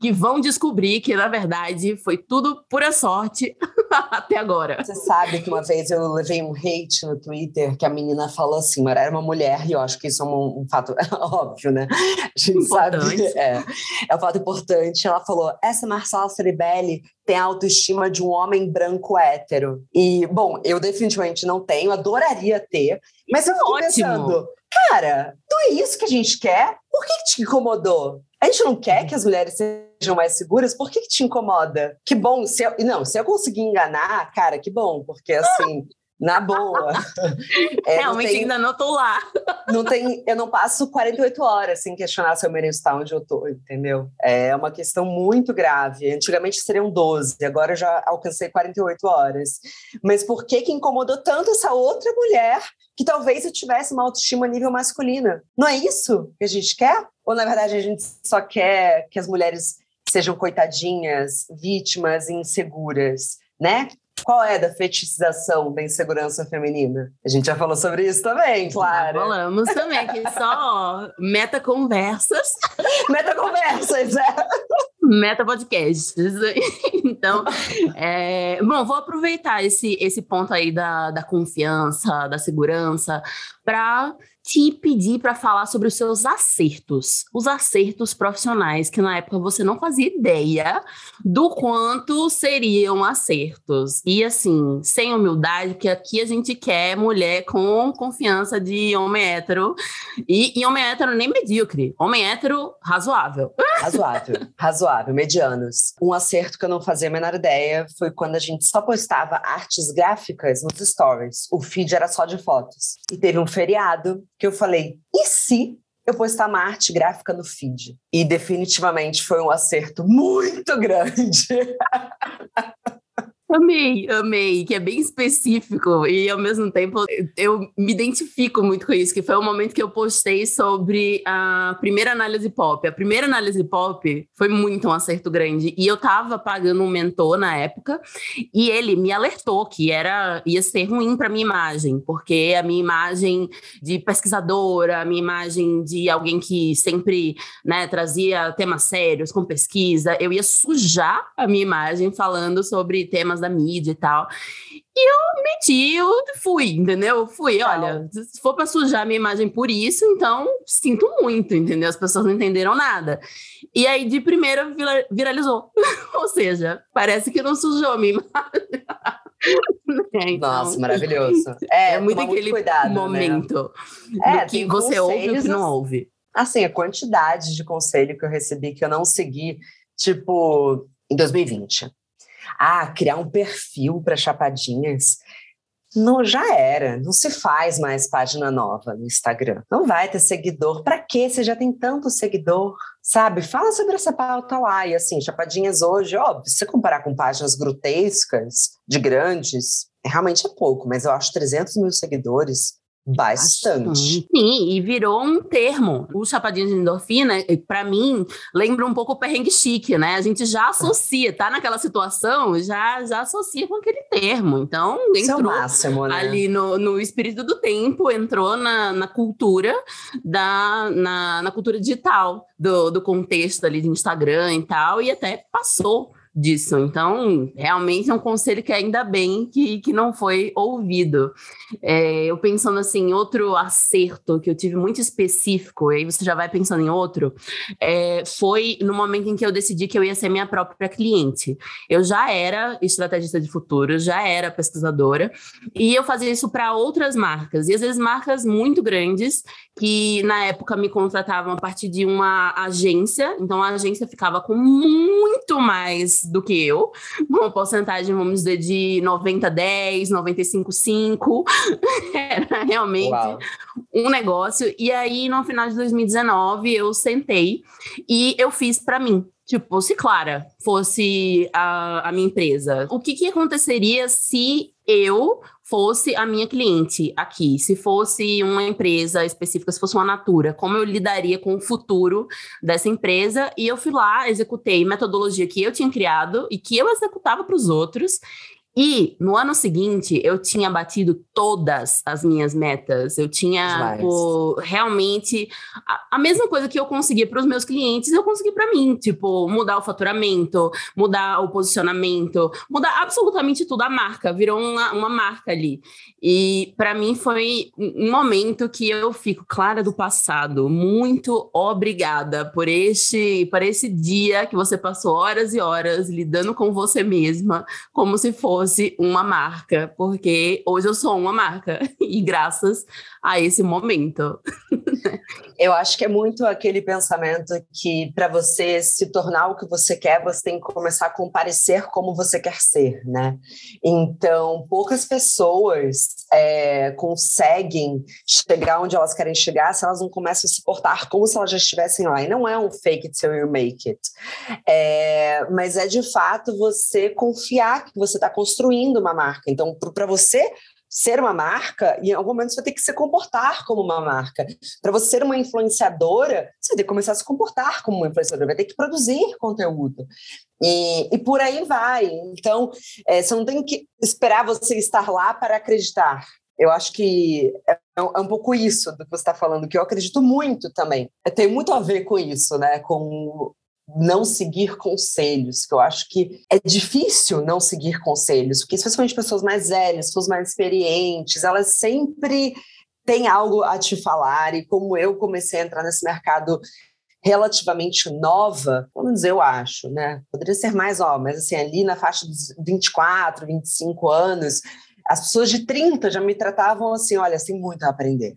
que vão descobrir que, na verdade, foi tudo pura sorte até agora. Você sabe que uma vez eu levei um hate no Twitter que a menina falou assim, mas era uma mulher, e eu acho que isso é um, um fato óbvio, né? A gente Importante. sabe. É, é um fato importante. Ela falou: essa Marcela Ceribelli tem a autoestima de um homem branco hétero. E, bom, eu definitivamente não tenho, adoraria ter, mas eu fiquei Ótimo. pensando, cara, não é isso que a gente quer? Por que, que te incomodou? A gente não quer que as mulheres sejam mais seguras? Por que, que te incomoda? Que bom, se eu, não, se eu conseguir enganar, cara, que bom, porque assim, na boa. é, não Realmente tem- ainda não tô lá. não tem, eu não passo 48 horas sem questionar se eu mereço estar onde eu tô, entendeu? É uma questão muito grave. Antigamente seriam 12, agora eu já alcancei 48 horas. Mas por que que incomodou tanto essa outra mulher que talvez eu tivesse uma autoestima a nível masculina? Não é isso que a gente quer? Ou na verdade a gente só quer que as mulheres sejam coitadinhas, vítimas, inseguras, né? Qual é da fetichização da insegurança feminina? A gente já falou sobre isso também, claro. Falamos também, aqui só meta conversas, Meta conversas, é. meta podcasts. Então, é, bom, vou aproveitar esse, esse ponto aí da, da confiança, da segurança, para te pedir para falar sobre os seus acertos, os acertos profissionais, que na época você não fazia ideia do quanto seriam acertos. E assim, sem humildade, que aqui a gente quer mulher com confiança de homem hétero. E, e homem hétero nem medíocre, homem hétero razoável. Razoável, razoável, medianos. Um acerto que eu não fazia a menor ideia foi quando a gente só postava artes gráficas nos stories. O feed era só de fotos. E teve um feriado que eu falei: e se eu postar uma arte gráfica no feed? E definitivamente foi um acerto muito grande. Amei, amei, que é bem específico e ao mesmo tempo eu me identifico muito com isso, que foi o momento que eu postei sobre a primeira análise pop. A primeira análise pop foi muito um acerto grande e eu tava pagando um mentor na época e ele me alertou que era ia ser ruim para minha imagem, porque a minha imagem de pesquisadora, a minha imagem de alguém que sempre, né, trazia temas sérios com pesquisa, eu ia sujar a minha imagem falando sobre temas da mídia e tal. E eu meti, eu fui, entendeu? Fui, olha, se for para sujar minha imagem por isso, então sinto muito, entendeu? As pessoas não entenderam nada. E aí, de primeira, viralizou. Ou seja, parece que não sujou minha imagem. É, então, Nossa, maravilhoso. É, é muito aquele cuidado, né? momento né? é, que você ouve e o que não ouve. Assim, a quantidade de conselho que eu recebi que eu não segui, tipo, em 2020. Ah, criar um perfil para chapadinhas. Não, já era, não se faz mais página nova no Instagram. Não vai ter seguidor. Para quê? Você já tem tanto seguidor, sabe? Fala sobre essa pauta lá. E assim, Chapadinhas hoje, óbvio, se você comparar com páginas grotescas, de grandes, realmente é pouco, mas eu acho 300 mil seguidores Bastante. Sim, e virou um termo. O chapadinho de endorfina, para mim, lembra um pouco o perrengue chique, né? A gente já associa, tá naquela situação, já, já associa com aquele termo. Então, entrou é máximo, né? ali no, no espírito do tempo, entrou na, na cultura da na, na cultura digital do, do contexto ali de Instagram e tal, e até passou disso. Então, realmente é um conselho que ainda bem que, que não foi ouvido. É, eu pensando assim, outro acerto que eu tive muito específico, e aí você já vai pensando em outro, é, foi no momento em que eu decidi que eu ia ser minha própria cliente. Eu já era estrategista de futuro, já era pesquisadora, e eu fazia isso para outras marcas, e às vezes marcas muito grandes que na época me contratavam a partir de uma agência, então a agência ficava com muito mais do que eu, uma porcentagem, vamos dizer, de 90 10, 95 5. Era realmente Uau. um negócio. E aí, no final de 2019, eu sentei e eu fiz para mim. Tipo, se Clara fosse a, a minha empresa, o que, que aconteceria se eu fosse a minha cliente aqui, se fosse uma empresa específica, se fosse uma Natura, como eu lidaria com o futuro dessa empresa? E eu fui lá, executei metodologia que eu tinha criado e que eu executava para os outros e no ano seguinte, eu tinha batido todas as minhas metas. Eu tinha pô, realmente a, a, mesma coisa que eu conseguia para os meus clientes, eu consegui para mim. Tipo, mudar o faturamento, mudar o posicionamento, mudar absolutamente tudo. A marca virou uma, uma marca ali. E para mim foi um momento que eu fico clara do passado. Muito obrigada por este, por esse dia que você passou horas e horas lidando com você mesma, como se fosse fosse uma marca, porque hoje eu sou uma marca, e graças a esse momento. eu acho que é muito aquele pensamento que para você se tornar o que você quer, você tem que começar a comparecer como você quer ser, né? Então, poucas pessoas é, conseguem chegar onde elas querem chegar se elas não começam a se portar como se elas já estivessem lá. E não é um fake it till you make it. É, mas é de fato você confiar que você está construindo construindo uma marca. Então, para você ser uma marca, em algum momento você vai ter que se comportar como uma marca. Para você ser uma influenciadora, você vai ter que começar a se comportar como uma influenciadora, vai ter que produzir conteúdo. E, e por aí vai. Então, é, você não tem que esperar você estar lá para acreditar. Eu acho que é, é um pouco isso do que você está falando, que eu acredito muito também. Tem muito a ver com isso, né? Com não seguir conselhos, que eu acho que é difícil não seguir conselhos, porque especialmente pessoas mais velhas, pessoas mais experientes, elas sempre tem algo a te falar e como eu comecei a entrar nesse mercado relativamente nova, vamos dizer, eu acho, né? Poderia ser mais, ó, mas assim, ali na faixa dos 24, 25 anos, as pessoas de 30 já me tratavam assim, olha, tem muito a aprender.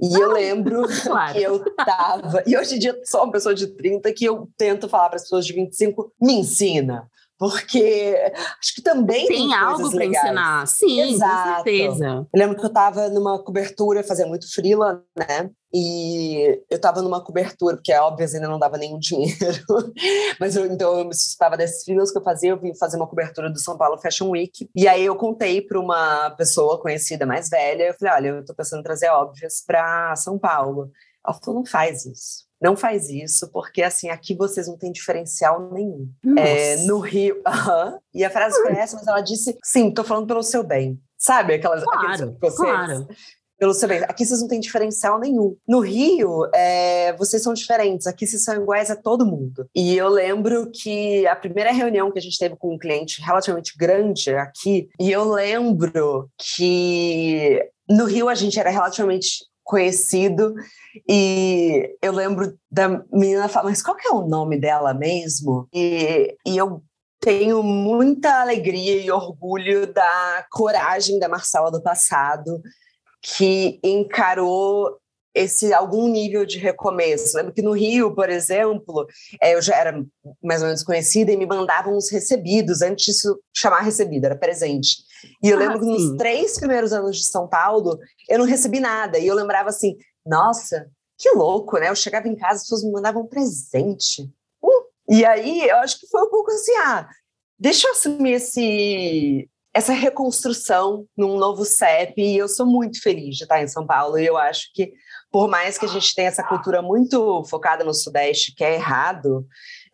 E eu lembro claro. que eu tava. E hoje em dia sou uma pessoa de 30 que eu tento falar para as pessoas de 25, me ensina. Porque acho que também tem, tem algo para ensinar. Sim, Exato. com certeza. Eu lembro que eu estava numa cobertura, fazia muito freela, né? E eu estava numa cobertura, porque é óbvio, ainda não dava nenhum dinheiro. Mas eu, então eu me sustava desses freelas que eu fazia. Eu vim fazer uma cobertura do São Paulo Fashion Week. E aí eu contei para uma pessoa conhecida mais velha. Eu falei: olha, eu estou pensando em trazer óbvias para São Paulo. Ela falou: não faz isso. Não faz isso, porque assim, aqui vocês não têm diferencial nenhum. É, no Rio. Uh -huh, e a frase foi essa, mas ela disse: sim, estou falando pelo seu bem. Sabe aquelas claro, vocês, claro pelo seu bem. Aqui vocês não têm diferencial nenhum. No Rio, é, vocês são diferentes. Aqui vocês são iguais a todo mundo. E eu lembro que a primeira reunião que a gente teve com um cliente relativamente grande aqui, e eu lembro que no Rio a gente era relativamente conhecido e eu lembro da menina falar, mas qual que é o nome dela mesmo? E, e eu tenho muita alegria e orgulho da coragem da Marcela do passado, que encarou esse algum nível de recomeço. Lembro que no Rio, por exemplo, é, eu já era mais ou menos conhecida e me mandavam os recebidos, antes disso chamar recebido, era presente. E eu ah, lembro que nos três primeiros anos de São Paulo, eu não recebi nada. E eu lembrava assim, nossa, que louco, né? Eu chegava em casa, as pessoas me mandavam um presente. Uh! E aí, eu acho que foi um pouco assim, ah, deixa eu assumir esse, essa reconstrução num novo CEP e eu sou muito feliz de estar em São Paulo e eu acho que por mais que a gente tenha essa cultura muito focada no Sudeste, que é errado,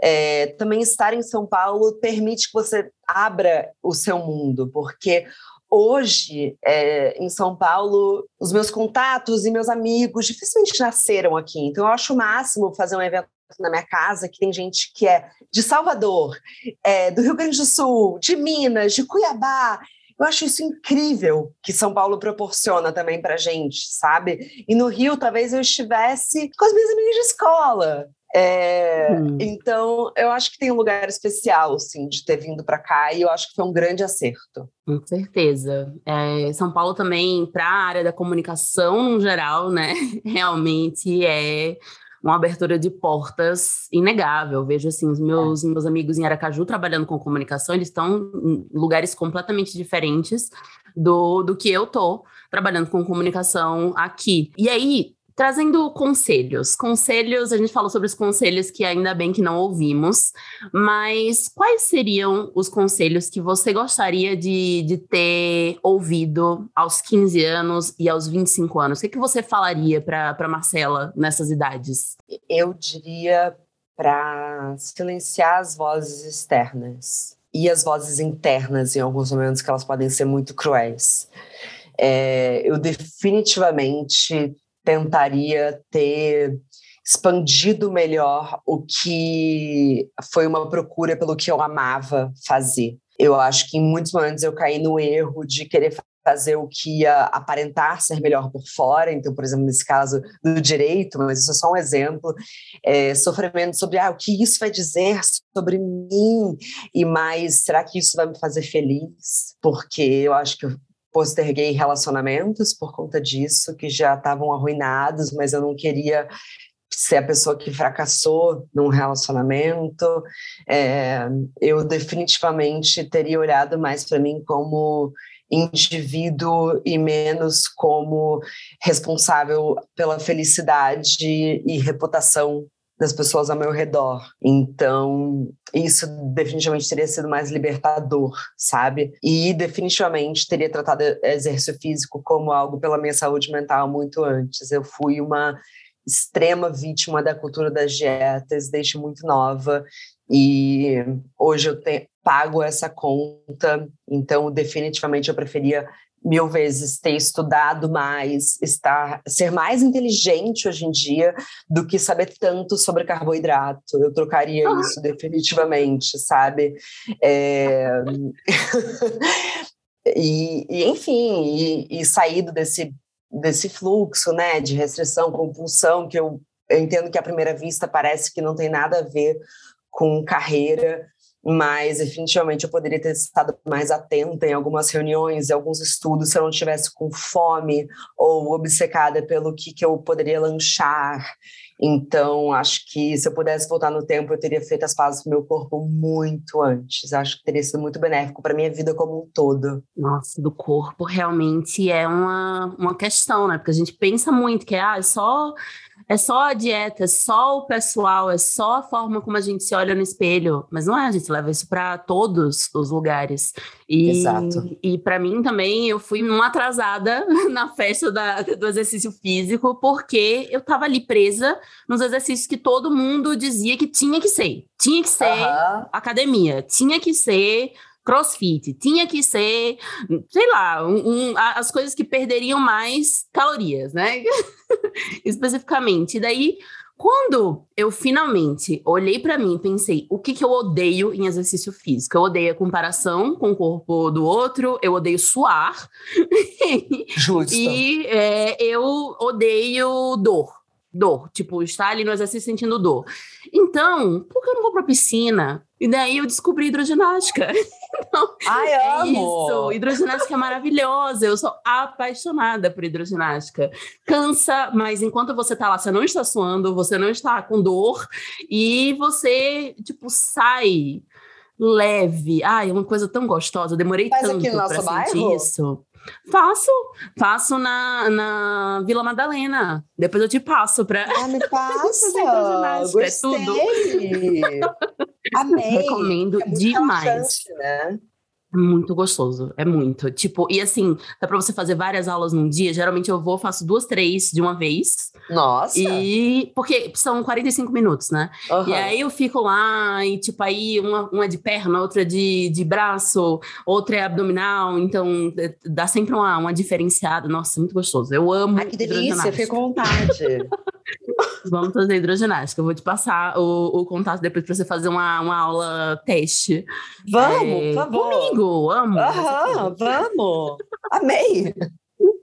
é, também estar em São Paulo permite que você abra o seu mundo, porque hoje, é, em São Paulo, os meus contatos e meus amigos dificilmente nasceram aqui. Então, eu acho o máximo fazer um evento na minha casa que tem gente que é de Salvador, é, do Rio Grande do Sul, de Minas, de Cuiabá. Eu acho isso incrível que São Paulo proporciona também para gente, sabe? E no Rio, talvez eu estivesse com as minhas amigas de escola. É, hum. Então, eu acho que tem um lugar especial, sim, de ter vindo para cá e eu acho que foi um grande acerto. Com certeza. É, São Paulo também, para a área da comunicação no geral, né? Realmente é uma abertura de portas inegável. Vejo assim, os meus, é. meus amigos em Aracaju trabalhando com comunicação, eles estão em lugares completamente diferentes do, do que eu tô trabalhando com comunicação aqui. E aí, Trazendo conselhos. Conselhos, a gente falou sobre os conselhos que ainda bem que não ouvimos, mas quais seriam os conselhos que você gostaria de, de ter ouvido aos 15 anos e aos 25 anos? O que, que você falaria para Marcela nessas idades? Eu diria para silenciar as vozes externas e as vozes internas, em alguns momentos, que elas podem ser muito cruéis. É, eu definitivamente tentaria ter expandido melhor o que foi uma procura pelo que eu amava fazer. Eu acho que em muitos momentos eu caí no erro de querer fazer o que ia aparentar ser melhor por fora, então, por exemplo, nesse caso do direito, mas isso é só um exemplo, é, sofrimento sobre ah, o que isso vai dizer sobre mim, e mais, será que isso vai me fazer feliz? Porque eu acho que posterguei relacionamentos por conta disso, que já estavam arruinados, mas eu não queria ser a pessoa que fracassou num relacionamento. É, eu definitivamente teria olhado mais para mim como indivíduo e menos como responsável pela felicidade e reputação das pessoas ao meu redor. Então, isso definitivamente teria sido mais libertador, sabe? E definitivamente teria tratado exercício físico como algo pela minha saúde mental muito antes. Eu fui uma extrema vítima da cultura das dietas desde muito nova e hoje eu pago essa conta, então definitivamente eu preferia mil vezes ter estudado mais, estar, ser mais inteligente hoje em dia do que saber tanto sobre carboidrato. Eu trocaria ah. isso definitivamente, sabe? É... e, e, enfim, e, e saído desse desse fluxo, né, de restrição, compulsão, que eu, eu entendo que à primeira vista parece que não tem nada a ver com carreira, mas definitivamente eu poderia ter estado mais atenta em algumas reuniões, em alguns estudos, se eu não tivesse com fome ou obcecada pelo que, que eu poderia lanchar. Então, acho que se eu pudesse voltar no tempo, eu teria feito as pazes com meu corpo muito antes. Acho que teria sido muito benéfico para minha vida como um todo. Nossa, do corpo realmente é uma, uma questão, né? Porque a gente pensa muito que ah, é só é só a dieta, é só o pessoal, é só a forma como a gente se olha no espelho. Mas não é, a gente leva isso para todos os lugares. E, Exato. E para mim também, eu fui uma atrasada na festa da, do exercício físico, porque eu estava ali presa nos exercícios que todo mundo dizia que tinha que ser. Tinha que ser uhum. academia, tinha que ser crossfit, tinha que ser, sei lá, um, um, as coisas que perderiam mais calorias, né? Especificamente. E daí, quando eu finalmente olhei para mim e pensei, o que, que eu odeio em exercício físico? Eu odeio a comparação com o corpo do outro, eu odeio suar. Justo. e é, eu odeio dor dor, tipo, estar ali no exercício sentindo dor. Então, por que eu não vou pra piscina? E daí eu descobri hidroginástica. Então, Ai, é amo. isso. Hidroginástica é maravilhosa. Eu sou apaixonada por hidroginástica. Cansa, mas enquanto você tá lá, você não está suando, você não está com dor e você, tipo, sai leve. Ai, é uma coisa tão gostosa. Eu demorei Faz tanto para sentir bairro? isso. Faço, faço na, na Vila Madalena. Depois eu te passo para. Ah, me passa! Gostei. É tudo. Amei. Recomendo é demais. Né? É muito gostoso, é muito. Tipo, e assim, dá pra você fazer várias aulas num dia. Geralmente eu vou, faço duas, três de uma vez. Nossa! E. Porque são 45 minutos, né? Uhum. E aí eu fico lá, e tipo, aí uma, uma de perna, outra de, de braço, outra é abdominal. Então é, dá sempre uma, uma diferenciada. Nossa, muito gostoso. Eu amo. Ai, que delícia, fico com vontade. Vamos fazer hidroginástica. Eu vou te passar o, o contato depois para você fazer uma, uma aula teste. Vamos, é, por favor. Comigo, amo. Aham, vamos. Amei.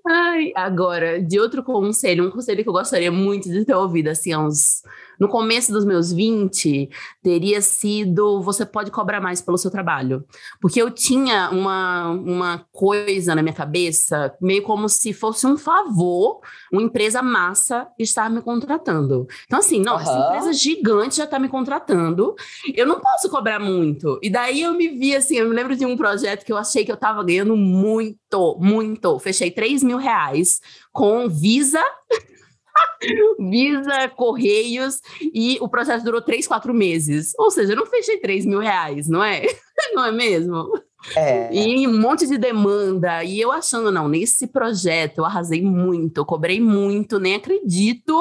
Ai, agora, de outro conselho, um conselho que eu gostaria muito de ter ouvido, assim, há uns no começo dos meus 20, teria sido você pode cobrar mais pelo seu trabalho. Porque eu tinha uma, uma coisa na minha cabeça, meio como se fosse um favor, uma empresa massa estar me contratando. Então, assim, não, uhum. essa empresa gigante já está me contratando, eu não posso cobrar muito. E daí eu me vi assim, eu me lembro de um projeto que eu achei que eu estava ganhando muito, muito. Fechei 3 mil reais com Visa. Visa, Correios, e o processo durou três, quatro meses. Ou seja, eu não fechei 3 mil reais, não é? Não é mesmo? É. E um monte de demanda. E eu achando, não, nesse projeto eu arrasei muito, eu cobrei muito, nem acredito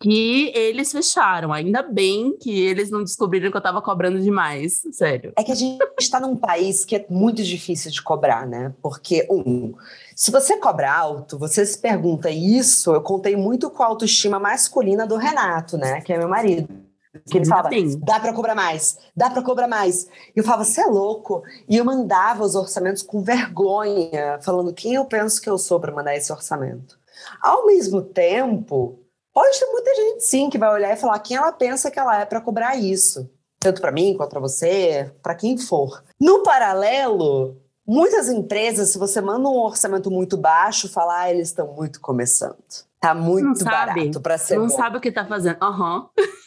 que eles fecharam. Ainda bem que eles não descobriram que eu estava cobrando demais, sério. É que a gente está num país que é muito difícil de cobrar, né? Porque, um, se você cobra alto, você se pergunta isso. Eu contei muito com a autoestima masculina do Renato, né? Que é meu marido que ele falava, dá para cobrar mais, dá para cobrar mais. E eu falava, você é louco? E eu mandava os orçamentos com vergonha, falando quem eu penso que eu sou para mandar esse orçamento. Ao mesmo tempo, pode ter muita gente sim que vai olhar e falar quem ela pensa que ela é para cobrar isso. Tanto para mim quanto para você, para quem for. No paralelo, muitas empresas, se você manda um orçamento muito baixo, falar, ah, eles estão muito começando. Tá muito barato para ser Não bom. sabe o que tá fazendo. Aham. Uhum.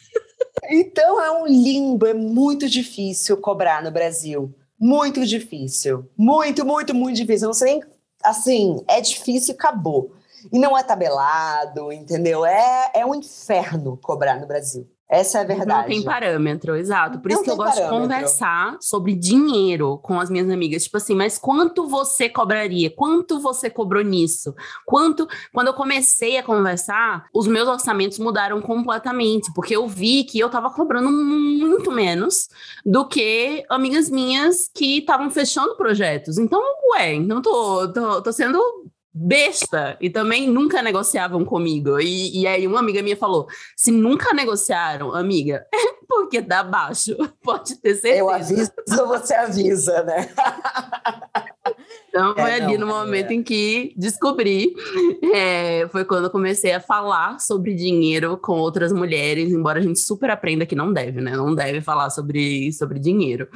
Então é um limbo, é muito difícil cobrar no Brasil. Muito difícil. Muito, muito, muito difícil. Não sei nem. Assim, é difícil e acabou. E não é tabelado, entendeu? É, é um inferno cobrar no Brasil. Essa é a verdade. Não tem parâmetro, exato. Por não isso que eu gosto parâmetro. de conversar sobre dinheiro com as minhas amigas. Tipo assim, mas quanto você cobraria? Quanto você cobrou nisso? Quanto. Quando eu comecei a conversar, os meus orçamentos mudaram completamente, porque eu vi que eu estava cobrando muito menos do que amigas minhas que estavam fechando projetos. Então, ué, então tô, tô, tô sendo besta e também nunca negociavam comigo. E, e aí uma amiga minha falou: se nunca negociaram, amiga, é porque dá baixo, pode ter certeza. Eu aviso, você avisa, né? Então foi é, ali não, no é. momento é... em que descobri. É, foi quando eu comecei a falar sobre dinheiro com outras mulheres, embora a gente super aprenda que não deve, né? Não deve falar sobre, sobre dinheiro.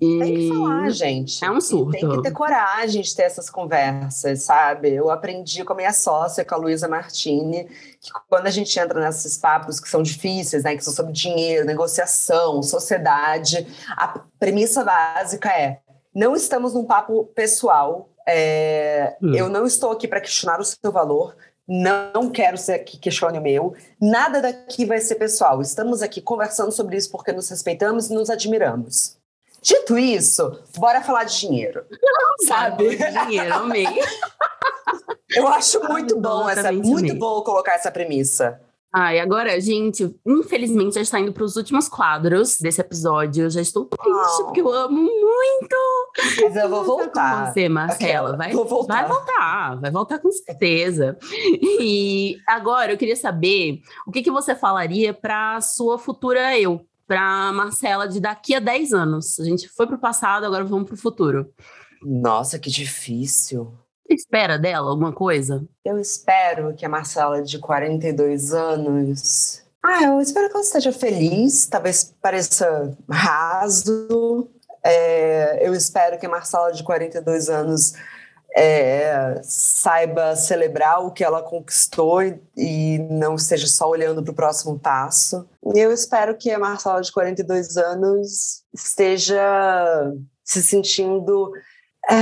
E... Tem que falar, gente. É um surto. E tem que ter coragem de ter essas conversas, sabe? Eu aprendi com a minha sócia, com a Luísa Martini, que quando a gente entra nesses papos que são difíceis, né, que são sobre dinheiro, negociação, sociedade, a premissa básica é: não estamos num papo pessoal. É, hum. Eu não estou aqui para questionar o seu valor. Não quero ser que questione o meu. Nada daqui vai ser pessoal. Estamos aqui conversando sobre isso porque nos respeitamos e nos admiramos. Dito isso, bora falar de dinheiro. sabe? De dinheiro, amei. Eu acho muito bom essa, muito bom colocar essa premissa. E agora, gente, infelizmente já está indo para os últimos quadros desse episódio. Eu já estou triste, oh. porque eu amo muito. Mas eu vou voltar. Com você, Marcela. Vai, vou voltar. vai voltar, vai voltar com certeza. E agora eu queria saber o que, que você falaria para sua futura eu, para Marcela de daqui a 10 anos. A gente foi para o passado, agora vamos para o futuro. Nossa, que difícil. Você espera dela alguma coisa? Eu espero que a Marcela de 42 anos. Ah, eu espero que ela esteja feliz, talvez pareça raso. É, eu espero que a Marcela de 42 anos é, saiba celebrar o que ela conquistou e, não esteja só olhando para o próximo passo. Eu espero que a Marcela de 42 anos esteja se sentindo é,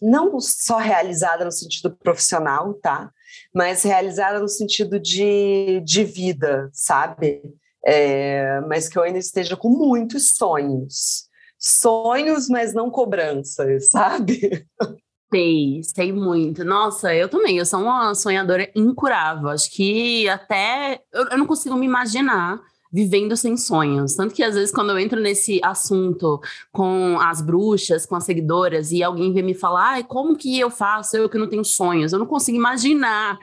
não só realizada no sentido profissional, tá? Mas realizada no sentido de, de vida, sabe? É, mas que eu ainda esteja com muitos sonhos. Sonhos, mas não cobranças, sabe? Sei, sei muito. Nossa, eu também. Eu sou uma sonhadora incurável. Acho que até eu, eu não consigo me imaginar vivendo sem sonhos. Tanto que às vezes quando eu entro nesse assunto com as bruxas, com as seguidoras, e alguém vem me falar, ai, como que eu faço, eu que não tenho sonhos? Eu não consigo imaginar,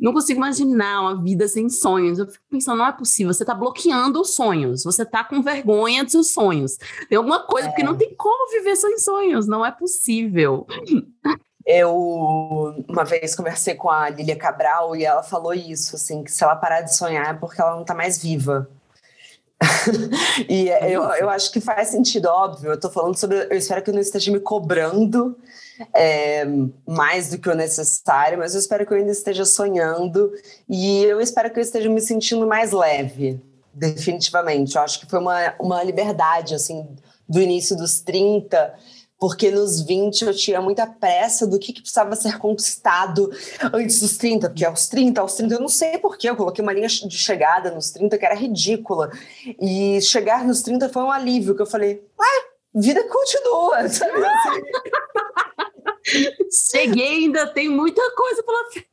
não consigo imaginar uma vida sem sonhos. Eu fico pensando, não é possível, você está bloqueando os sonhos, você está com vergonha dos seus sonhos. Tem alguma coisa, é. porque não tem como viver sem sonhos, não é possível. Eu uma vez conversei com a Lilia Cabral e ela falou isso, assim, que se ela parar de sonhar é porque ela não está mais viva. e eu, eu acho que faz sentido, óbvio. Eu estou falando sobre. Eu espero que eu não esteja me cobrando é, mais do que o necessário, mas eu espero que eu ainda esteja sonhando e eu espero que eu esteja me sentindo mais leve, definitivamente. Eu acho que foi uma, uma liberdade, assim, do início dos 30 porque nos 20 eu tinha muita pressa do que, que, precisava ser conquistado antes dos 30, porque aos 30, aos 30, eu não sei porquê, eu coloquei uma linha de chegada nos 30 que era ridícula. E chegar nos 30 foi um alívio, que eu falei, ué, vida continua, sabe? Cheguei, ainda tem muita coisa pela frente.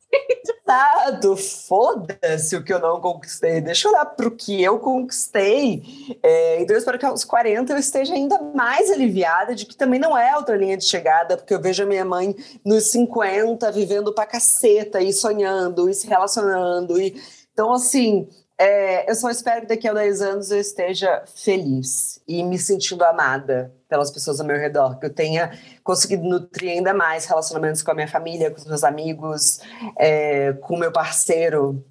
Exato, foda-se o que eu não conquistei. Deixa eu olhar para o que eu conquistei. É, então eu espero que aos 40 eu esteja ainda mais aliviada de que também não é outra linha de chegada, porque eu vejo a minha mãe nos 50 vivendo pra caceta e sonhando e se relacionando. E... Então, assim, é, eu só espero que daqui a 10 anos eu esteja feliz e me sentindo amada pelas pessoas ao meu redor, que eu tenha conseguido nutrir ainda mais relacionamentos com a minha família, com os meus amigos, é, com o meu parceiro,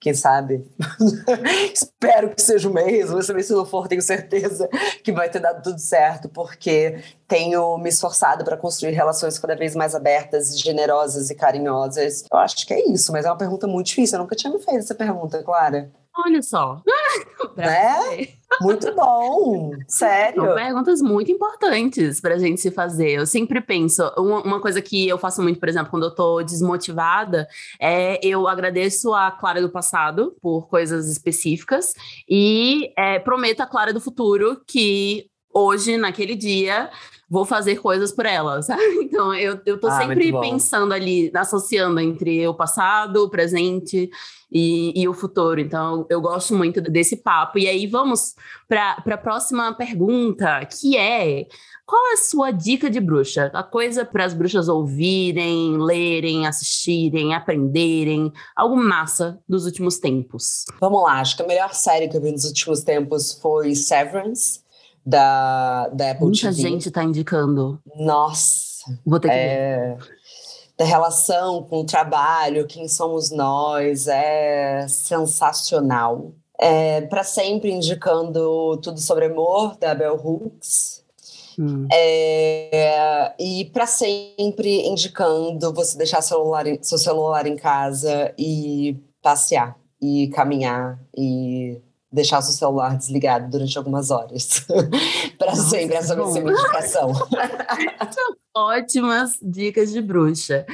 quem sabe? Espero que seja o mês, mas também se não for, tenho certeza que vai ter dado tudo certo, porque tenho me esforçado para construir relações cada vez mais abertas, generosas e carinhosas. Eu acho que é isso, mas é uma pergunta muito difícil. Eu nunca tinha me feito essa pergunta, Clara. Olha só. né? Muito bom, sério. São perguntas muito importantes para a gente se fazer. Eu sempre penso, uma, uma, coisa que eu faço muito, por exemplo, quando eu estou desmotivada, é eu agradeço a Clara do passado por coisas específicas e é, prometo a Clara do futuro que hoje, naquele dia, vou fazer coisas por ela, sabe? Então eu, eu tô ah, sempre pensando ali, associando entre o passado, o presente e, e o futuro. Então eu gosto muito desse papo. E aí vamos para a próxima pergunta, que é. Qual é a sua dica de bruxa? A coisa para as bruxas ouvirem, lerem, assistirem, aprenderem, algo massa dos últimos tempos? Vamos lá, acho que a melhor série que eu vi nos últimos tempos foi Severance da, da Apple Muita TV. gente está indicando. Nossa, Vou ter que é, ver. Da relação com o trabalho, quem somos nós, é sensacional. É, para sempre indicando tudo sobre amor da Bell Hooks. Hum. É, e para sempre indicando você deixar celular, seu celular em casa e passear e caminhar e deixar seu celular desligado durante algumas horas. para sempre, essa vai ser minha indicação. Ótimas dicas de bruxa.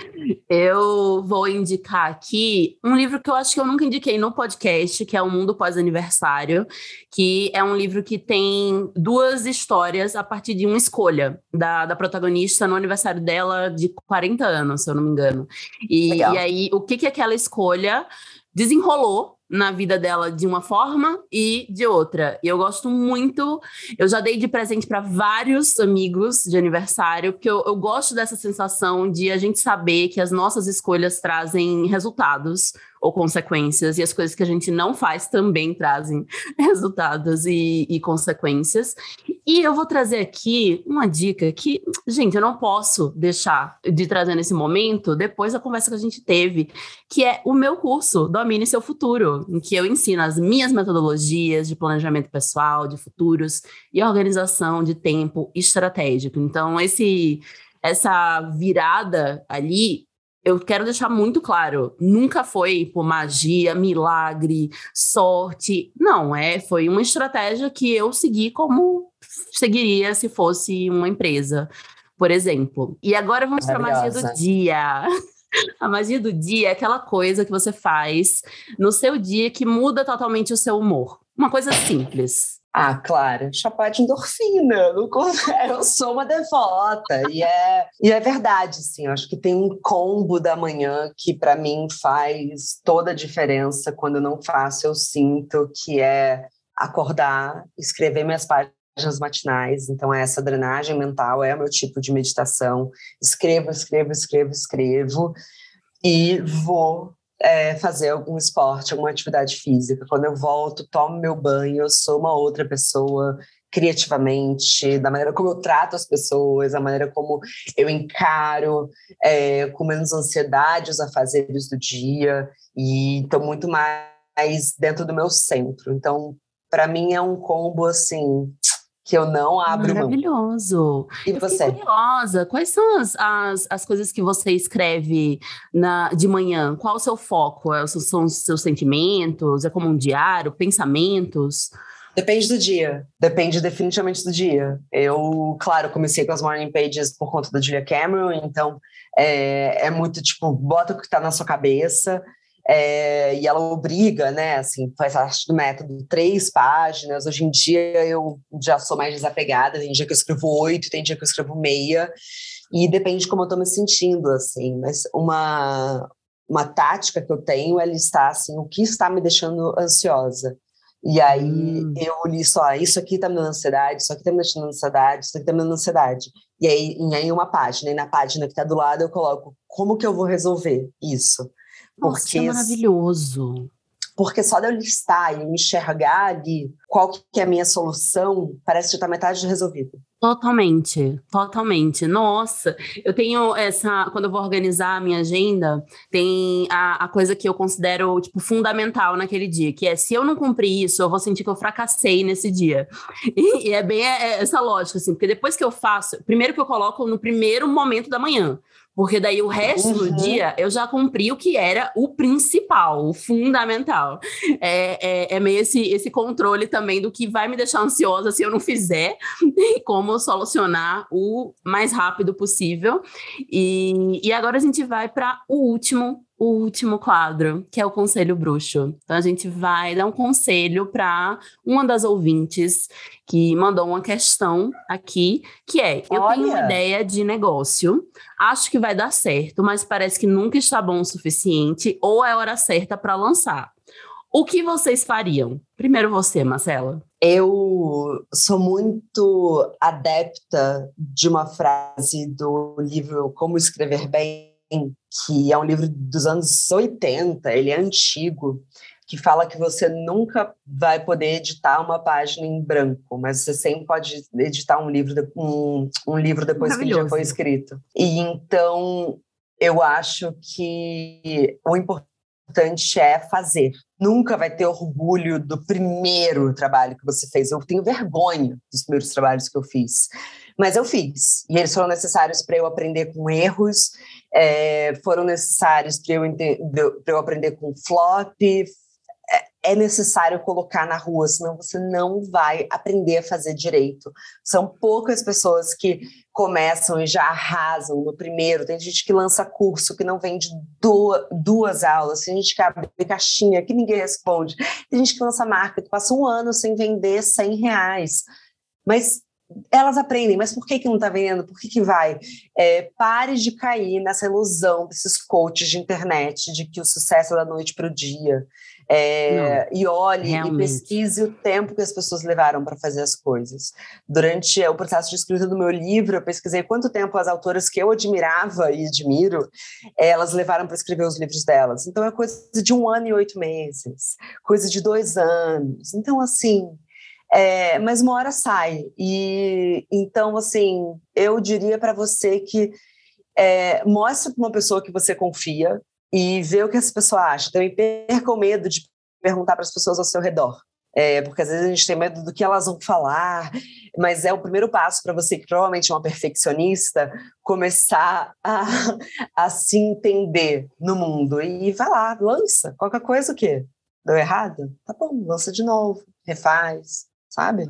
Eu vou indicar aqui um livro que eu acho que eu nunca indiquei no podcast, que é O Mundo Pós-Aniversário, que é um livro que tem duas histórias a partir de uma escolha da, da protagonista no aniversário dela de 40 anos, se eu não me engano. E, e aí, o que, que aquela escolha desenrolou na vida dela de uma forma e de outra. E eu gosto muito. Eu já dei de presente para vários amigos de aniversário, porque eu, eu gosto dessa sensação de a gente saber que as nossas escolhas trazem resultados ou consequências, e as coisas que a gente não faz também trazem resultados e, e consequências. E eu vou trazer aqui uma dica que, gente, eu não posso deixar de trazer nesse momento, depois da conversa que a gente teve, que é o meu curso, Domine Seu Futuro, em que eu ensino as minhas metodologias de planejamento pessoal, de futuros e organização de tempo estratégico. Então, esse essa virada ali eu quero deixar muito claro, nunca foi por magia, milagre, sorte. Não, é, foi uma estratégia que eu segui como seguiria se fosse uma empresa, por exemplo. E agora vamos para a magia do dia. A magia do dia é aquela coisa que você faz no seu dia que muda totalmente o seu humor. Uma coisa simples. Ah, claro, chapéu de endorfina. Eu sou uma devota. E é, e é verdade, sim. Acho que tem um combo da manhã que, para mim, faz toda a diferença. Quando eu não faço, eu sinto que é acordar, escrever minhas páginas matinais. Então, essa drenagem mental é o meu tipo de meditação. Escrevo, escrevo, escrevo, escrevo. E vou é, fazer algum esporte, alguma atividade física. Quando eu volto, tomo meu banho, eu sou uma outra pessoa criativamente, da maneira como eu trato as pessoas, da maneira como eu encaro, é, com menos ansiedade os afazeres do dia e estou muito mais dentro do meu centro. Então, para mim é um combo assim que eu não abro Maravilhoso. mão. E eu você? curiosa, quais são as, as, as, coisas que você escreve na, de manhã? Qual o seu foco? É, são os seus sentimentos? É como um diário? Pensamentos? Depende do dia. Depende definitivamente do dia. Eu, claro, comecei com as morning pages por conta da Julia Cameron, então é, é muito tipo, bota o que está na sua cabeça. É, e ela obriga, né, assim, faz parte do método, três páginas. Hoje em dia eu já sou mais desapegada, tem dia que eu escrevo oito, tem dia que eu escrevo meia, e depende de como eu estou me sentindo, assim. Mas uma, uma tática que eu tenho é listar, assim, o que está me deixando ansiosa. E aí hum. eu li só, isso aqui está me dando ansiedade, isso aqui está me deixando ansiedade, isso aqui está me dando ansiedade. E aí, em uma página, e na página que está do lado eu coloco como que eu vou resolver isso. Nossa, porque, é maravilhoso. Porque só de eu listar e me enxergar ali qual que é a minha solução, parece que está metade resolvido. Totalmente, totalmente. Nossa, eu tenho essa. Quando eu vou organizar a minha agenda, tem a, a, coisa que eu considero, tipo, fundamental naquele dia, que é se eu não cumprir isso, eu vou sentir que eu fracassei nesse dia. E, e é bem é, essa lógica, assim, porque depois que eu faço, primeiro que eu coloco no primeiro momento da manhã. Porque daí o resto uhum. do dia eu já cumpri o que era o principal, o fundamental. É, é, é, meio esse, esse controle também do que vai me deixar ansiosa se eu não fizer e como solucionar o mais rápido possível. E, e agora a gente vai para o último o último quadro, que é o Conselho Bruxo. Então, a gente vai dar um conselho para uma das ouvintes que mandou uma questão aqui, que é: eu Olha. tenho uma ideia de negócio, acho que vai dar certo, mas parece que nunca está bom o suficiente ou é a hora certa para lançar. O que vocês fariam? Primeiro você, Marcela. Eu sou muito adepta de uma frase do livro Como Escrever Bem, que é um livro dos anos 80, ele é antigo, que fala que você nunca vai poder editar uma página em branco, mas você sempre pode editar um livro, um, um livro depois que ele já foi escrito. E então eu acho que o importante é fazer. Nunca vai ter orgulho do primeiro trabalho que você fez. Eu tenho vergonha dos primeiros trabalhos que eu fiz. Mas eu fiz. E eles foram necessários para eu aprender com erros, é, foram necessários para eu, eu aprender com flop, é necessário colocar na rua, senão você não vai aprender a fazer direito. São poucas pessoas que começam e já arrasam no primeiro. Tem gente que lança curso que não vende duas, duas aulas, tem gente que abre caixinha que ninguém responde, tem gente que lança marca que passa um ano sem vender 100 reais. Mas elas aprendem, mas por que, que não está vendendo? Por que, que vai? É, pare de cair nessa ilusão desses coaches de internet de que o sucesso é da noite para o dia. É, e olhe realmente. e pesquise o tempo que as pessoas levaram para fazer as coisas. Durante o processo de escrita do meu livro, eu pesquisei quanto tempo as autoras que eu admirava e admiro, elas levaram para escrever os livros delas. Então é coisa de um ano e oito meses, coisa de dois anos. Então, assim, é, mas uma hora sai. E então, assim, eu diria para você que é, mostre para uma pessoa que você confia, e ver o que essa pessoa acha. Também perca o medo de perguntar para as pessoas ao seu redor. É, porque às vezes a gente tem medo do que elas vão falar, mas é o primeiro passo para você, que provavelmente é uma perfeccionista, começar a, a se entender no mundo. E vai lá, lança. Qualquer coisa o quê? Deu errado? Tá bom, lança de novo, refaz, sabe?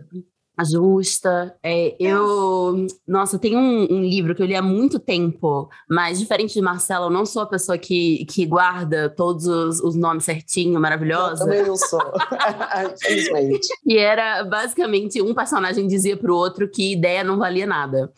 Ajusta. É, eu, nossa, tem um, um, livro que eu li há muito tempo, mas diferente de Marcela, eu não sou a pessoa que, que guarda todos os, os nomes certinho, maravilhosa. Eu também não sou, infelizmente. E era basicamente um personagem dizia para o outro que ideia não valia nada.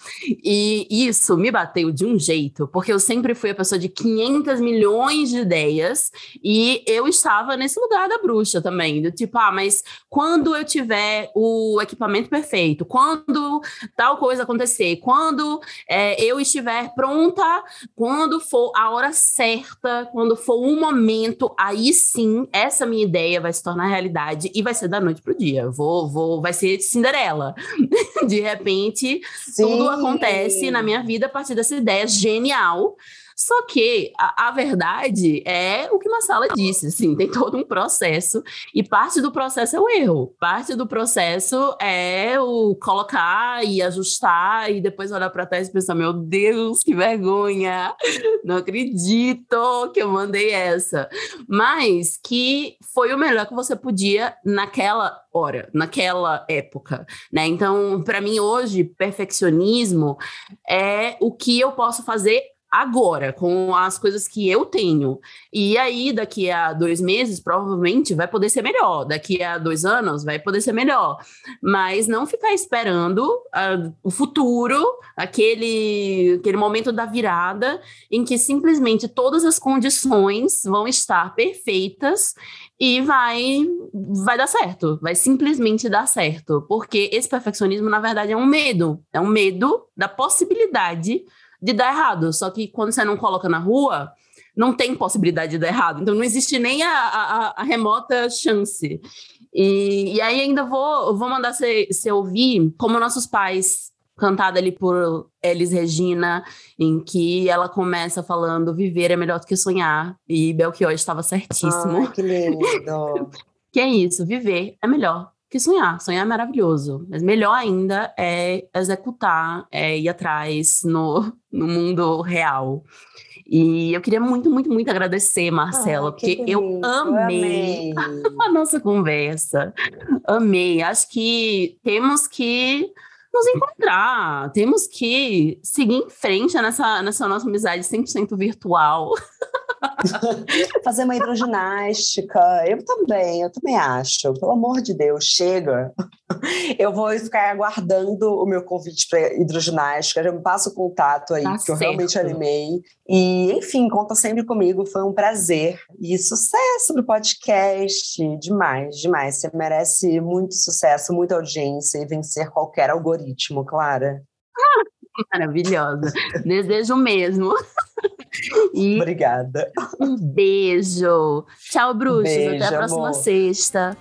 E isso me bateu de um jeito, porque eu sempre fui a pessoa de 500 milhões de ideias e eu estava nesse lugar da bruxa também, do tipo, ah, mas quando eu tiver o equipamento perfeito, quando tal coisa acontecer, quando é, eu estiver pronta, quando for a hora certa, quando for um momento, aí sim, essa minha ideia vai se tornar realidade e vai ser da noite pro dia. Vou, vou, vai ser Cinderela. De repente, sim. tudo acontece na minha vida a partir dessa ideia genial só que a, a verdade é o que Massala disse, assim, tem todo um processo e parte do processo é o erro, parte do processo é o colocar e ajustar e depois olhar para trás e pensar, meu Deus, que vergonha, não acredito que eu mandei essa, mas que foi o melhor que você podia naquela hora, naquela época, né? Então, para mim hoje, perfeccionismo é o que eu posso fazer agora, com as coisas que eu tenho. E aí, daqui a dois meses, provavelmente vai poder ser melhor. Daqui a dois anos, vai poder ser melhor. Mas não ficar esperando uh, o futuro, aquele, aquele momento da virada, em que simplesmente todas as condições vão estar perfeitas e vai vai dar certo, vai simplesmente dar certo, porque esse perfeccionismo na verdade é um medo, é um medo da possibilidade de dar errado. Só que quando você não coloca na rua, não tem possibilidade de dar errado. Então não existe nem a, a, a remota chance. E, e, aí ainda vou, vou mandar você ouvir como nossos pais, cantada ali por Elis Regina, em que ela começa falando viver é melhor do que sonhar. E Belchior estava certíssimo. Ai, que lindo! que é isso, viver é melhor que sonhar. Sonhar é maravilhoso, mas melhor ainda é executar, é ir atrás no, no mundo real. E eu queria muito, muito, muito agradecer, Marcela, ah, porque eu amei, eu amei a nossa conversa. Amei. Acho que temos que nos encontrar, temos que seguir em frente nessa, nessa nossa amizade 100% virtual. Fazer uma hidroginástica. Eu também, eu também acho. Pelo amor de Deus, chega. Eu vou ficar aguardando o meu convite para hidroginástica. Já me passa o contato aí, tá que eu realmente animei. E, enfim, conta sempre comigo. Foi um prazer. E sucesso no podcast. Demais, demais. Você merece muito sucesso, muita audiência e vencer qualquer algoritmo, Clara. Maravilhosa. Desejo mesmo. E Obrigada. Um beijo. Tchau, bruxos. Beijo, Até a próxima amor. sexta.